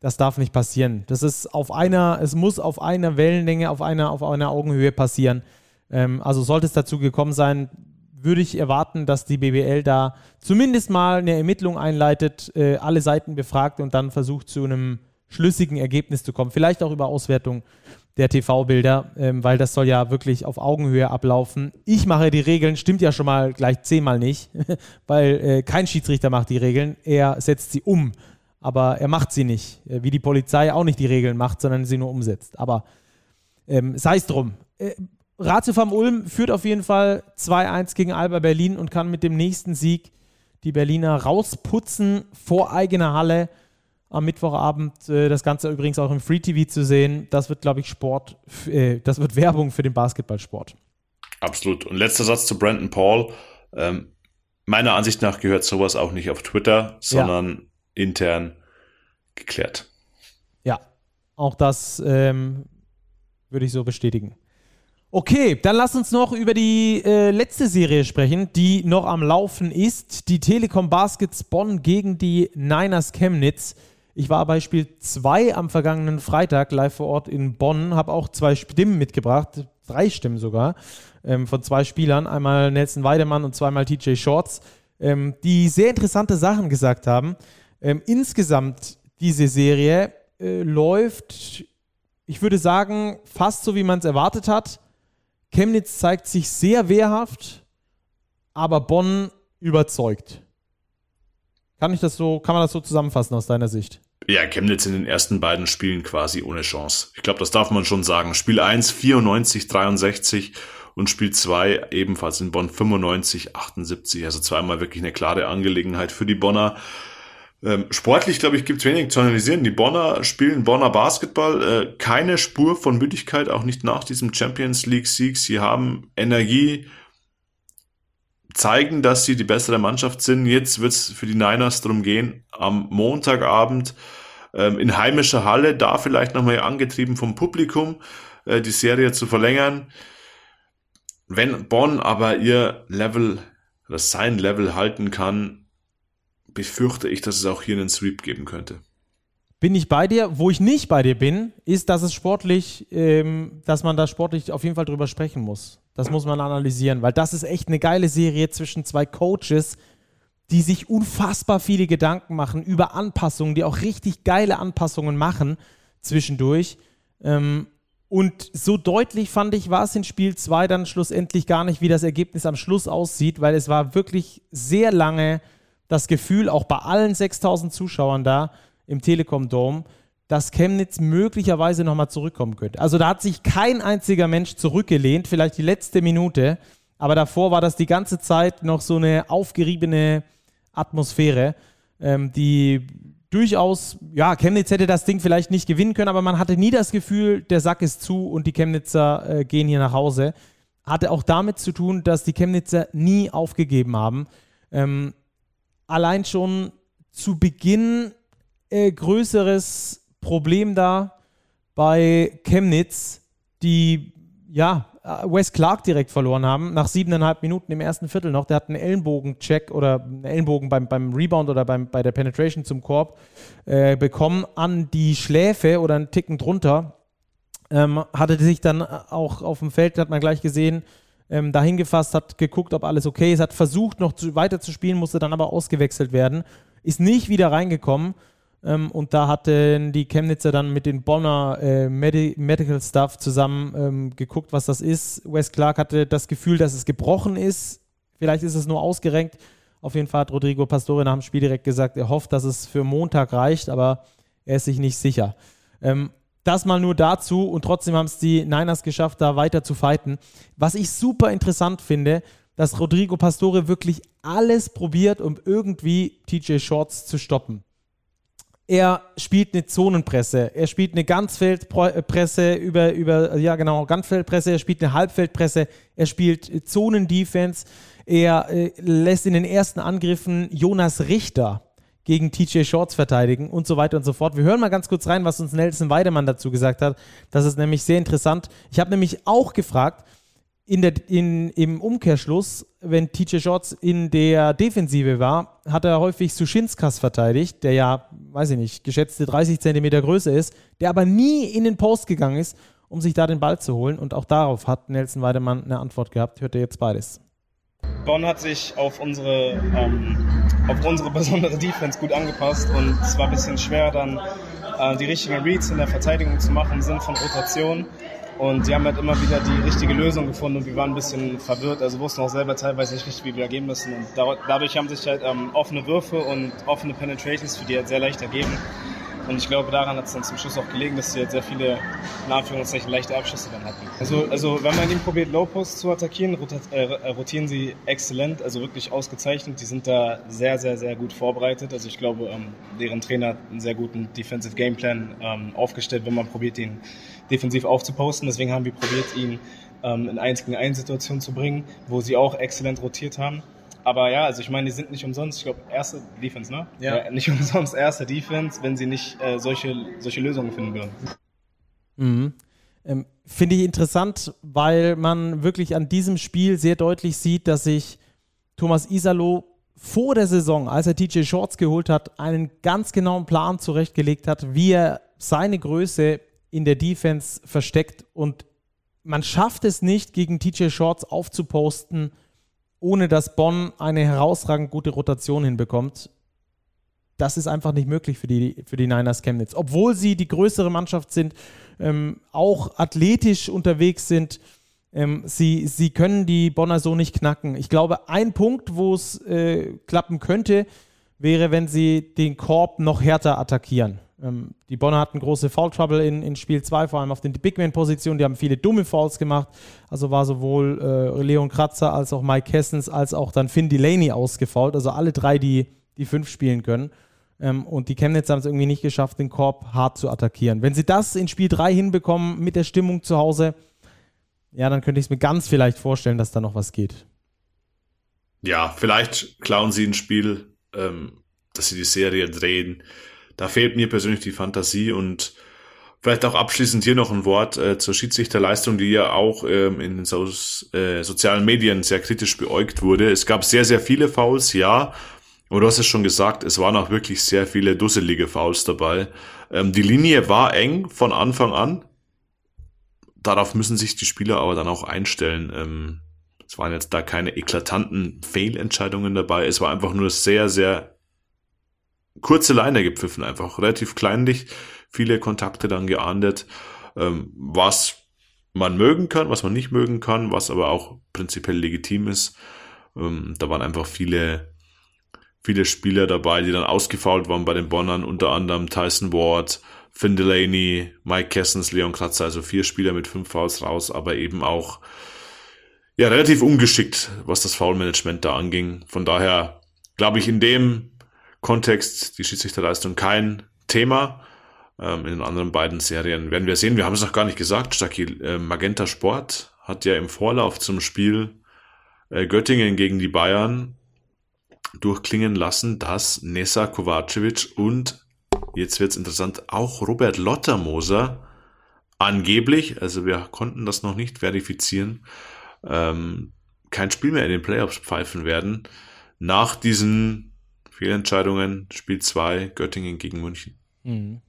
das darf nicht passieren. Das ist auf einer, es muss auf einer Wellenlänge, auf einer, auf einer Augenhöhe passieren. Ähm, also sollte es dazu gekommen sein, würde ich erwarten, dass die BBL da zumindest mal eine Ermittlung einleitet, äh, alle Seiten befragt und dann versucht zu einem schlüssigen Ergebnis zu kommen. Vielleicht auch über Auswertung der TV-Bilder, ähm, weil das soll ja wirklich auf Augenhöhe ablaufen. Ich mache die Regeln, stimmt ja schon mal gleich zehnmal nicht, weil äh, kein Schiedsrichter macht die Regeln, er setzt sie um, aber er macht sie nicht, äh, wie die Polizei auch nicht die Regeln macht, sondern sie nur umsetzt. Aber ähm, sei es drum. Äh, Ratio vom Ulm führt auf jeden Fall 2-1 gegen Alba Berlin und kann mit dem nächsten Sieg die Berliner rausputzen vor eigener Halle am Mittwochabend. Äh, das Ganze übrigens auch im Free TV zu sehen. Das wird, glaube ich, Sport, äh, das wird Werbung für den Basketballsport. Absolut. Und letzter Satz zu Brandon Paul. Ähm, meiner Ansicht nach gehört sowas auch nicht auf Twitter, sondern ja. intern geklärt. Ja, auch das ähm, würde ich so bestätigen. Okay, dann lass uns noch über die äh, letzte Serie sprechen, die noch am Laufen ist. Die Telekom Baskets Bonn gegen die Niners Chemnitz. Ich war bei Spiel 2 am vergangenen Freitag live vor Ort in Bonn, habe auch zwei Stimmen mitgebracht, drei Stimmen sogar, ähm, von zwei Spielern, einmal Nelson Weidemann und zweimal TJ Shorts, ähm, die sehr interessante Sachen gesagt haben. Ähm, insgesamt diese Serie äh, läuft, ich würde sagen, fast so, wie man es erwartet hat. Chemnitz zeigt sich sehr wehrhaft, aber Bonn überzeugt. Kann ich das so, kann man das so zusammenfassen aus deiner Sicht? Ja, Chemnitz in den ersten beiden Spielen quasi ohne Chance. Ich glaube, das darf man schon sagen. Spiel 1 94, 63 und Spiel 2 ebenfalls in Bonn 95, 78. Also zweimal wirklich eine klare Angelegenheit für die Bonner. Ähm, sportlich, glaube ich, gibt es wenig zu analysieren. Die Bonner spielen Bonner Basketball. Äh, keine Spur von Müdigkeit, auch nicht nach diesem Champions League-Sieg. Sie haben Energie, zeigen, dass sie die bessere Mannschaft sind. Jetzt wird es für die Niners darum gehen, am Montagabend ähm, in heimischer Halle, da vielleicht nochmal angetrieben vom Publikum, äh, die Serie zu verlängern. Wenn Bonn aber ihr Level, oder sein Level halten kann, befürchte ich, dass es auch hier einen Sweep geben könnte. Bin ich bei dir. Wo ich nicht bei dir bin, ist, dass es sportlich, ähm, dass man da sportlich auf jeden Fall drüber sprechen muss. Das muss man analysieren, weil das ist echt eine geile Serie zwischen zwei Coaches, die sich unfassbar viele Gedanken machen über Anpassungen, die auch richtig geile Anpassungen machen zwischendurch. Ähm, Und so deutlich fand ich, war es in Spiel 2 dann schlussendlich gar nicht, wie das Ergebnis am Schluss aussieht, weil es war wirklich sehr lange das Gefühl, auch bei allen 6000 Zuschauern da im Telekom Dome, dass Chemnitz möglicherweise nochmal zurückkommen könnte. Also da hat sich kein einziger Mensch zurückgelehnt, vielleicht die letzte Minute, aber davor war das die ganze Zeit noch so eine aufgeriebene Atmosphäre, ähm, die durchaus, ja, Chemnitz hätte das Ding vielleicht nicht gewinnen können, aber man hatte nie das Gefühl, der Sack ist zu und die Chemnitzer äh, gehen hier nach Hause. Hatte auch damit zu tun, dass die Chemnitzer nie aufgegeben haben. Ähm, allein schon zu Beginn äh, größeres Problem da bei Chemnitz, die ja Wes Clark direkt verloren haben, nach siebeneinhalb Minuten im ersten Viertel noch. Der hat einen Ellenbogen-Check oder einen Ellenbogen beim, beim Rebound oder beim, bei der Penetration zum Korb äh, bekommen an die Schläfe oder einen Ticken drunter. Ähm, hatte sich dann auch auf dem Feld, hat man gleich gesehen, ähm, dahin gefasst, hat geguckt, ob alles okay ist, hat versucht noch zu, weiter zu spielen, musste dann aber ausgewechselt werden, ist nicht wieder reingekommen ähm, und da hatten die Chemnitzer dann mit den Bonner äh, Medi Medical Staff zusammen ähm, geguckt, was das ist. Wes Clark hatte das Gefühl, dass es gebrochen ist. Vielleicht ist es nur ausgerenkt. Auf jeden Fall hat Rodrigo Pastore nach dem Spiel direkt gesagt, er hofft, dass es für Montag reicht, aber er ist sich nicht sicher. Ähm, das mal nur dazu und trotzdem haben es die Niners geschafft, da weiter zu fighten. Was ich super interessant finde, dass Rodrigo Pastore wirklich alles probiert, um irgendwie TJ Shorts zu stoppen. Er spielt eine Zonenpresse, er spielt eine Ganzfeldpresse über, über, ja genau, Ganzfeldpresse, er spielt eine Halbfeldpresse, er spielt Zonendefense, er äh, lässt in den ersten Angriffen Jonas Richter gegen TJ Shorts verteidigen und so weiter und so fort. Wir hören mal ganz kurz rein, was uns Nelson Weidemann dazu gesagt hat. Das ist nämlich sehr interessant. Ich habe nämlich auch gefragt, in der, in, im Umkehrschluss, wenn TJ Shorts in der Defensive war, hat er häufig Suschinskas verteidigt, der ja, weiß ich nicht, geschätzte 30 Zentimeter größer ist, der aber nie in den Post gegangen ist, um sich da den Ball zu holen. Und auch darauf hat Nelson Weidemann eine Antwort gehabt. Hört ihr jetzt beides. Bonn hat sich auf unsere, ähm, auf unsere besondere Defense gut angepasst und es war ein bisschen schwer, dann äh, die richtigen Reads in der Verteidigung zu machen im Sinne von Rotation. Und sie haben halt immer wieder die richtige Lösung gefunden und wir waren ein bisschen verwirrt, also wussten auch selber teilweise nicht richtig, wie wir gehen müssen. Und dadurch haben sich halt ähm, offene Würfe und offene Penetrations für die halt sehr leicht ergeben. Und ich glaube, daran hat es dann zum Schluss auch gelegen, dass sie halt sehr viele, in Anführungszeichen, leichte Abschlüsse dann hatten. Also, also wenn man ihn probiert, Low Post zu attackieren, äh, äh, rotieren sie exzellent, also wirklich ausgezeichnet. Die sind da sehr, sehr, sehr gut vorbereitet. Also ich glaube, ähm, deren Trainer hat einen sehr guten Defensive Gameplan ähm, aufgestellt, wenn man probiert, ihn defensiv aufzuposten. Deswegen haben wir probiert, ihn ähm, in 1 gegen 1 Situationen zu bringen, wo sie auch exzellent rotiert haben. Aber ja, also ich meine, die sind nicht umsonst, ich glaube, erste Defense, ne? Ja. ja. Nicht umsonst erste Defense, wenn sie nicht äh, solche, solche Lösungen finden würden. Mhm. Ähm, Finde ich interessant, weil man wirklich an diesem Spiel sehr deutlich sieht, dass sich Thomas Isalo vor der Saison, als er TJ Shorts geholt hat, einen ganz genauen Plan zurechtgelegt hat, wie er seine Größe in der Defense versteckt und man schafft es nicht, gegen TJ Shorts aufzuposten, ohne dass Bonn eine herausragend gute Rotation hinbekommt. Das ist einfach nicht möglich für die, für die Niners Chemnitz. Obwohl sie die größere Mannschaft sind, ähm, auch athletisch unterwegs sind, ähm, sie, sie können die Bonner so nicht knacken. Ich glaube, ein Punkt, wo es äh, klappen könnte, wäre, wenn sie den Korb noch härter attackieren. Ähm, die Bonner hatten große Foul Trouble in, in Spiel 2, vor allem auf den Big Man-Positionen. Die haben viele dumme Fouls gemacht. Also war sowohl äh, Leon Kratzer als auch Mike Kessens als auch dann Finn Delaney ausgefault. Also alle drei, die die fünf spielen können. Ähm, und die Chemnitz haben es irgendwie nicht geschafft, den Korb hart zu attackieren. Wenn sie das in Spiel 3 hinbekommen mit der Stimmung zu Hause, ja, dann könnte ich es mir ganz vielleicht vorstellen, dass da noch was geht. Ja, vielleicht klauen sie ein Spiel, ähm, dass sie die Serie drehen da fehlt mir persönlich die Fantasie und vielleicht auch abschließend hier noch ein Wort äh, zur Schiedsrichterleistung, die ja auch ähm, in den so äh, sozialen Medien sehr kritisch beäugt wurde. Es gab sehr, sehr viele Fouls, ja. Und du hast es schon gesagt, es waren auch wirklich sehr viele dusselige Fouls dabei. Ähm, die Linie war eng von Anfang an. Darauf müssen sich die Spieler aber dann auch einstellen. Ähm, es waren jetzt da keine eklatanten Fehlentscheidungen dabei. Es war einfach nur sehr, sehr kurze Leine gepfiffen einfach, relativ kleinlich, viele Kontakte dann geahndet, ähm, was man mögen kann, was man nicht mögen kann, was aber auch prinzipiell legitim ist. Ähm, da waren einfach viele, viele Spieler dabei, die dann ausgefault waren bei den Bonnern, unter anderem Tyson Ward, Finn Delaney, Mike Kessens, Leon Kratzer, also vier Spieler mit fünf Fouls raus, aber eben auch ja, relativ ungeschickt, was das Foulmanagement da anging. Von daher glaube ich in dem Kontext die Schiedsrichterleistung kein Thema. Ähm, in den anderen beiden Serien werden wir sehen. Wir haben es noch gar nicht gesagt. Stacki, äh, Magenta Sport hat ja im Vorlauf zum Spiel äh, Göttingen gegen die Bayern durchklingen lassen, dass Nessa Kovacevic und jetzt wird's interessant, auch Robert Lottermoser angeblich, also wir konnten das noch nicht verifizieren, ähm, kein Spiel mehr in den Playoffs pfeifen werden. Nach diesen Fehlentscheidungen, Spiel 2, Göttingen gegen München. Mhm.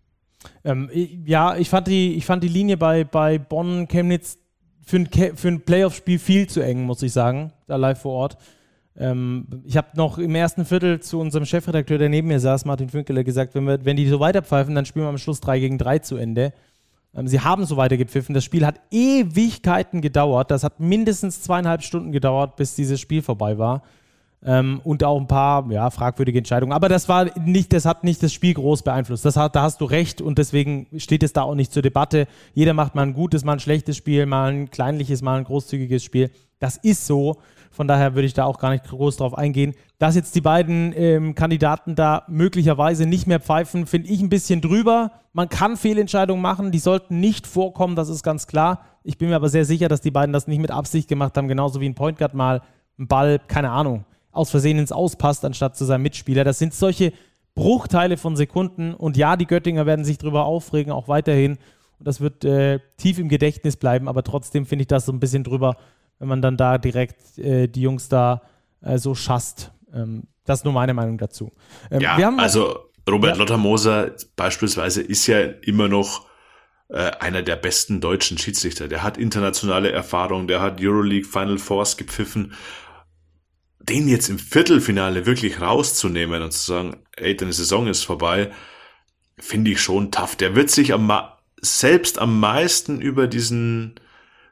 Ähm, ja, ich fand die, ich fand die Linie bei, bei Bonn Chemnitz für ein, für ein Playoff-Spiel viel zu eng, muss ich sagen, da live vor Ort. Ähm, ich habe noch im ersten Viertel zu unserem Chefredakteur, der neben mir saß, Martin Fünkeler, gesagt, wenn, wir, wenn die so weiterpfeifen, dann spielen wir am Schluss 3 gegen 3 zu Ende. Ähm, sie haben so weiter gepfiffen. Das Spiel hat Ewigkeiten gedauert. Das hat mindestens zweieinhalb Stunden gedauert, bis dieses Spiel vorbei war. Ähm, und auch ein paar ja, fragwürdige Entscheidungen. Aber das war nicht, das hat nicht das Spiel groß beeinflusst. Das hat, da hast du recht und deswegen steht es da auch nicht zur Debatte. Jeder macht mal ein gutes, mal ein schlechtes Spiel, mal ein kleinliches, mal ein großzügiges Spiel. Das ist so. Von daher würde ich da auch gar nicht groß drauf eingehen. Dass jetzt die beiden ähm, Kandidaten da möglicherweise nicht mehr pfeifen, finde ich ein bisschen drüber. Man kann Fehlentscheidungen machen, die sollten nicht vorkommen, das ist ganz klar. Ich bin mir aber sehr sicher, dass die beiden das nicht mit Absicht gemacht haben, genauso wie ein Point Guard mal einen Ball, keine Ahnung, aus Versehen ins Auspasst, anstatt zu seinem Mitspieler. Das sind solche Bruchteile von Sekunden. Und ja, die Göttinger werden sich darüber aufregen, auch weiterhin. Und das wird äh, tief im Gedächtnis bleiben, aber trotzdem finde ich das so ein bisschen drüber, wenn man dann da direkt äh, die Jungs da äh, so schasst. Ähm, das ist nur meine Meinung dazu. Ähm, ja, also Robert ja. Lottermoser beispielsweise ist ja immer noch äh, einer der besten deutschen Schiedsrichter. Der hat internationale Erfahrung, der hat Euroleague Final Fours gepfiffen. Den jetzt im Viertelfinale wirklich rauszunehmen und zu sagen, ey, deine Saison ist vorbei, finde ich schon tough. Der wird sich am, selbst am meisten über diesen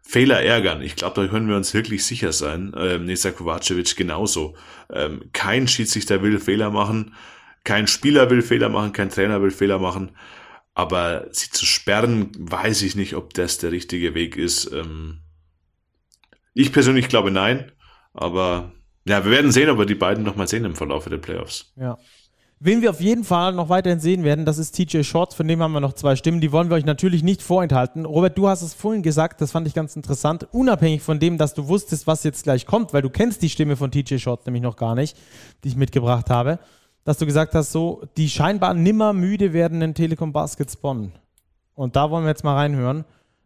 Fehler ärgern. Ich glaube, da können wir uns wirklich sicher sein. Ähm, Nisa Kovacevic genauso. Ähm, kein Schiedsrichter will Fehler machen, kein Spieler will Fehler machen, kein Trainer will Fehler machen. Aber sie zu sperren, weiß ich nicht, ob das der richtige Weg ist. Ähm, ich persönlich glaube nein, aber ja, wir werden sehen, ob wir die beiden nochmal sehen im Verlauf der Playoffs. Ja. Wen wir auf jeden Fall noch weiterhin sehen werden, das ist TJ Shorts, von dem haben wir noch zwei Stimmen, die wollen wir euch natürlich nicht vorenthalten. Robert, du hast es vorhin gesagt, das fand ich ganz interessant, unabhängig von dem, dass du wusstest, was jetzt gleich kommt, weil du kennst die Stimme von TJ Shorts nämlich noch gar nicht, die ich mitgebracht habe, dass du gesagt hast, so die scheinbar nimmer müde werdenden Telekom Baskets Bonn. Und da wollen wir jetzt mal reinhören,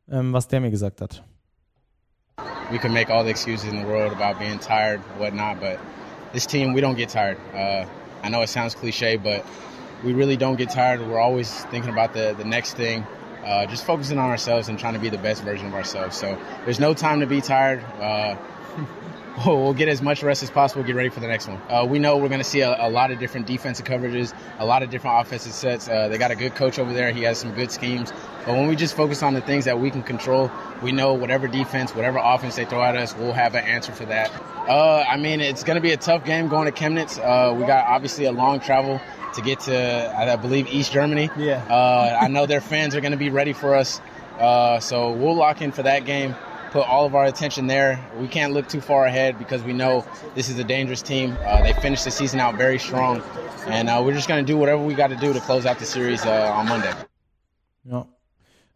ähm, was der mir gesagt hat. We can make all the excuses in the world about being tired, whatnot, but this team, we don't get tired. Uh, I know it sounds cliche, but we really don't get tired. We're always thinking about the, the next thing, uh, just focusing on ourselves and trying to be the best version of ourselves. So there's no time to be tired. Uh, we'll get as much rest as possible, get ready for the next one. Uh, we know we're going to see a, a, lot of different defensive coverages, a lot of different offensive sets. Uh, they got a good coach over there. He has some good schemes. But when we just focus on the things that we can control, we know whatever defense, whatever offense they throw at us, we'll have an answer for that. Uh, I mean, it's going to be a tough game going to Chemnitz. Uh, we got obviously a long travel to get to, I believe, East Germany. Yeah. Uh, I know their fans are going to be ready for us. Uh, so we'll lock in for that game, put all of our attention there. We can't look too far ahead because we know this is a dangerous team. Uh, they finished the season out very strong. And uh, we're just going to do whatever we got to do to close out the series uh, on Monday. Yeah.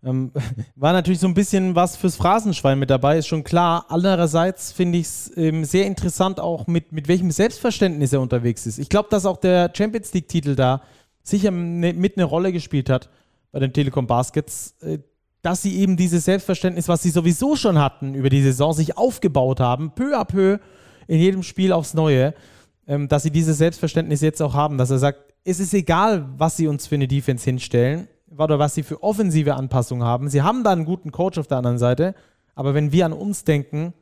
Ähm, war natürlich so ein bisschen was fürs Phrasenschwein mit dabei, ist schon klar. Andererseits finde ich es ähm, sehr interessant, auch mit, mit welchem Selbstverständnis er unterwegs ist. Ich glaube, dass auch der Champions League-Titel da sicher ne, mit eine Rolle gespielt hat bei den Telekom Baskets, äh, dass sie eben dieses Selbstverständnis, was sie sowieso schon hatten über die Saison, sich aufgebaut haben, peu à peu in jedem Spiel aufs Neue, ähm, dass sie dieses Selbstverständnis jetzt auch haben, dass er sagt, es ist egal, was sie uns für eine Defense hinstellen oder was sie für offensive Anpassungen haben. Sie haben da einen guten Coach auf der anderen Seite, aber wenn wir an uns denken,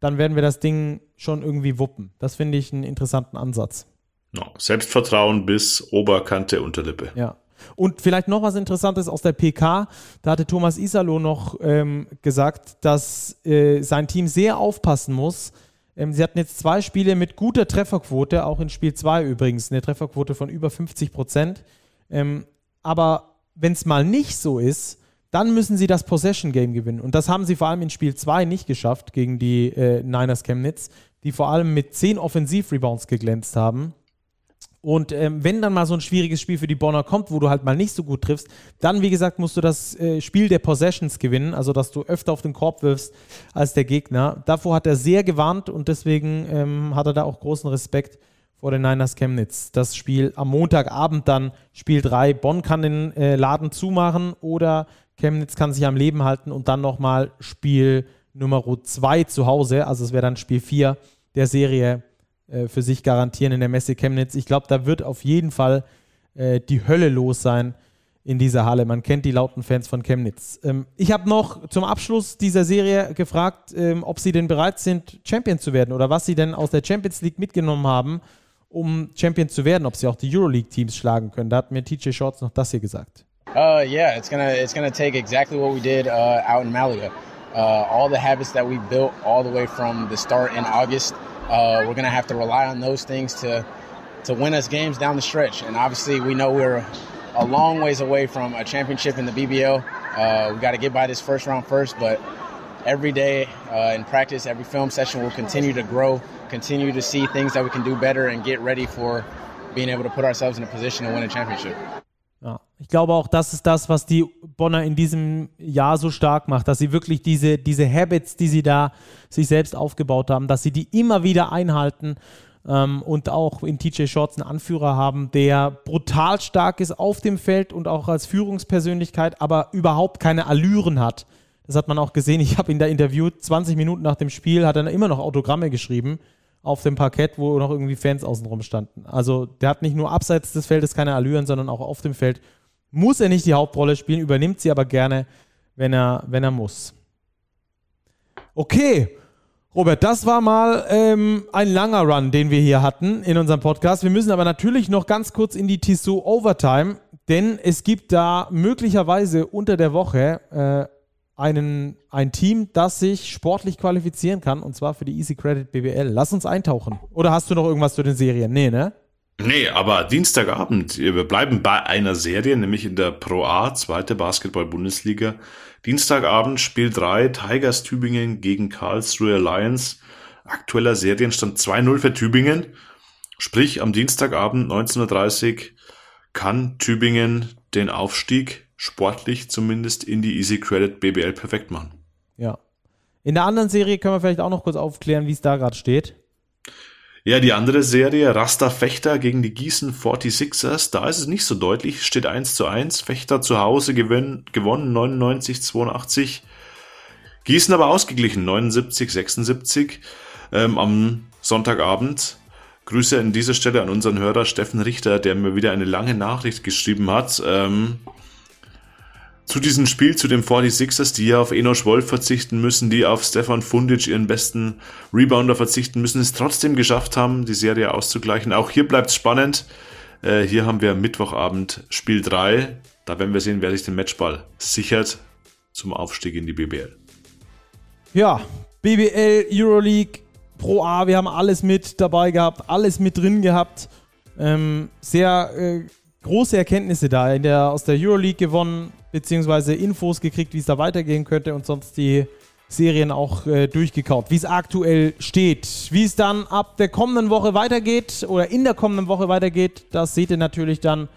dann werden wir das Ding schon irgendwie wuppen. Das finde ich einen interessanten Ansatz. No, Selbstvertrauen bis Oberkante Unterlippe. Ja. Und vielleicht noch was Interessantes aus der PK. Da hatte Thomas Isalo noch ähm, gesagt, dass äh, sein Team sehr aufpassen muss. Ähm, sie hatten jetzt zwei Spiele mit guter Trefferquote, auch in Spiel 2 übrigens, eine Trefferquote von über 50 Prozent. Ähm, aber wenn es mal nicht so ist, dann müssen sie das Possession Game gewinnen. Und das haben sie vor allem in Spiel 2 nicht geschafft gegen die äh, Niners Chemnitz, die vor allem mit 10 Offensivrebounds geglänzt haben. Und ähm, wenn dann mal so ein schwieriges Spiel für die Bonner kommt, wo du halt mal nicht so gut triffst, dann, wie gesagt, musst du das äh, Spiel der Possessions gewinnen, also dass du öfter auf den Korb wirfst als der Gegner. Davor hat er sehr gewarnt und deswegen ähm, hat er da auch großen Respekt vor den Niners Chemnitz. Das Spiel am Montagabend dann, Spiel 3. Bonn kann den äh, Laden zumachen oder Chemnitz kann sich am Leben halten und dann nochmal Spiel Nummer 2 zu Hause, also es wäre dann Spiel 4 der Serie äh, für sich garantieren in der Messe Chemnitz. Ich glaube, da wird auf jeden Fall äh, die Hölle los sein in dieser Halle. Man kennt die lauten Fans von Chemnitz. Ähm, ich habe noch zum Abschluss dieser Serie gefragt, ähm, ob Sie denn bereit sind, Champion zu werden oder was Sie denn aus der Champions League mitgenommen haben, um Champion zu werden, ob Sie auch die Euroleague-Teams schlagen können. Da hat mir TJ Shorts noch das hier gesagt. Uh, yeah, it's gonna it's gonna take exactly what we did uh, out in Malaga. Uh, all the habits that we built all the way from the start in August Uh, we're going to have to rely on those things to to win us games down the stretch. And obviously, we know we're a long ways away from a championship in the BBL. Uh, we got to get by this first round first, but every day uh, in practice, every film session, we'll continue to grow, continue to see things that we can do better, and get ready for being able to put ourselves in a position to win a championship. Ich glaube auch, das ist das, was die Bonner in diesem Jahr so stark macht, dass sie wirklich diese, diese Habits, die sie da sich selbst aufgebaut haben, dass sie die immer wieder einhalten ähm, und auch in TJ Shorts einen Anführer haben, der brutal stark ist auf dem Feld und auch als Führungspersönlichkeit, aber überhaupt keine Allüren hat. Das hat man auch gesehen. Ich habe ihn da interviewt. 20 Minuten nach dem Spiel hat er immer noch Autogramme geschrieben auf dem Parkett, wo noch irgendwie Fans außenrum standen. Also der hat nicht nur abseits des Feldes keine Allüren, sondern auch auf dem Feld muss er nicht die Hauptrolle spielen, übernimmt sie aber gerne, wenn er, wenn er muss. Okay, Robert, das war mal ähm, ein langer Run, den wir hier hatten in unserem Podcast. Wir müssen aber natürlich noch ganz kurz in die Tissot Overtime, denn es gibt da möglicherweise unter der Woche äh, einen, ein Team, das sich sportlich qualifizieren kann, und zwar für die Easy Credit BBL. Lass uns eintauchen. Oder hast du noch irgendwas zu den Serien? Nee, ne? Nee, aber Dienstagabend, wir bleiben bei einer Serie, nämlich in der Pro A, zweite Basketball-Bundesliga. Dienstagabend Spiel 3, Tigers Tübingen gegen Karlsruhe Lions. Aktueller Serienstand 2-0 für Tübingen. Sprich, am Dienstagabend 19.30 Uhr kann Tübingen den Aufstieg sportlich zumindest in die Easy Credit BBL perfekt machen. Ja. In der anderen Serie können wir vielleicht auch noch kurz aufklären, wie es da gerade steht. Ja, die andere Serie, Rasta Fechter gegen die Gießen 46ers, da ist es nicht so deutlich, steht 1 zu 1. Fechter zu Hause gewinn, gewonnen 99, 82. Gießen aber ausgeglichen 79, 76 ähm, am Sonntagabend. Grüße an dieser Stelle an unseren Hörer Steffen Richter, der mir wieder eine lange Nachricht geschrieben hat. Ähm, zu diesem Spiel, zu den 46ers, die ja auf Enos Wolf verzichten müssen, die auf Stefan Fundic, ihren besten Rebounder, verzichten müssen, es trotzdem geschafft haben, die Serie auszugleichen. Auch hier bleibt es spannend. Äh, hier haben wir Mittwochabend Spiel 3. Da werden wir sehen, wer sich den Matchball sichert zum Aufstieg in die BBL. Ja, BBL, Euroleague, Pro A, wir haben alles mit dabei gehabt, alles mit drin gehabt. Ähm, sehr äh, große Erkenntnisse da. In der, aus der Euroleague gewonnen, beziehungsweise Infos gekriegt, wie es da weitergehen könnte und sonst die Serien auch äh, durchgekaut, wie es aktuell steht. Wie es dann ab der kommenden Woche weitergeht oder in der kommenden Woche weitergeht, das seht ihr natürlich dann.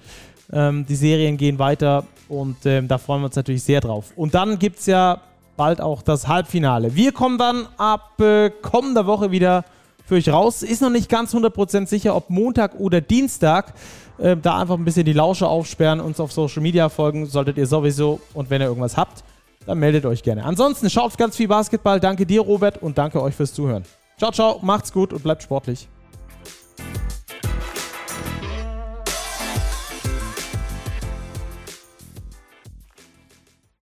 Ähm, die Serien gehen weiter und ähm, da freuen wir uns natürlich sehr drauf. Und dann gibt es ja bald auch das Halbfinale. Wir kommen dann ab äh, kommender Woche wieder für euch raus. Ist noch nicht ganz 100% sicher, ob Montag oder Dienstag. Äh, da einfach ein bisschen die Lausche aufsperren, uns auf Social Media folgen, solltet ihr sowieso. Und wenn ihr irgendwas habt, dann meldet euch gerne. Ansonsten schaut ganz viel Basketball. Danke dir, Robert, und danke euch fürs Zuhören. Ciao, ciao, macht's gut und bleibt sportlich.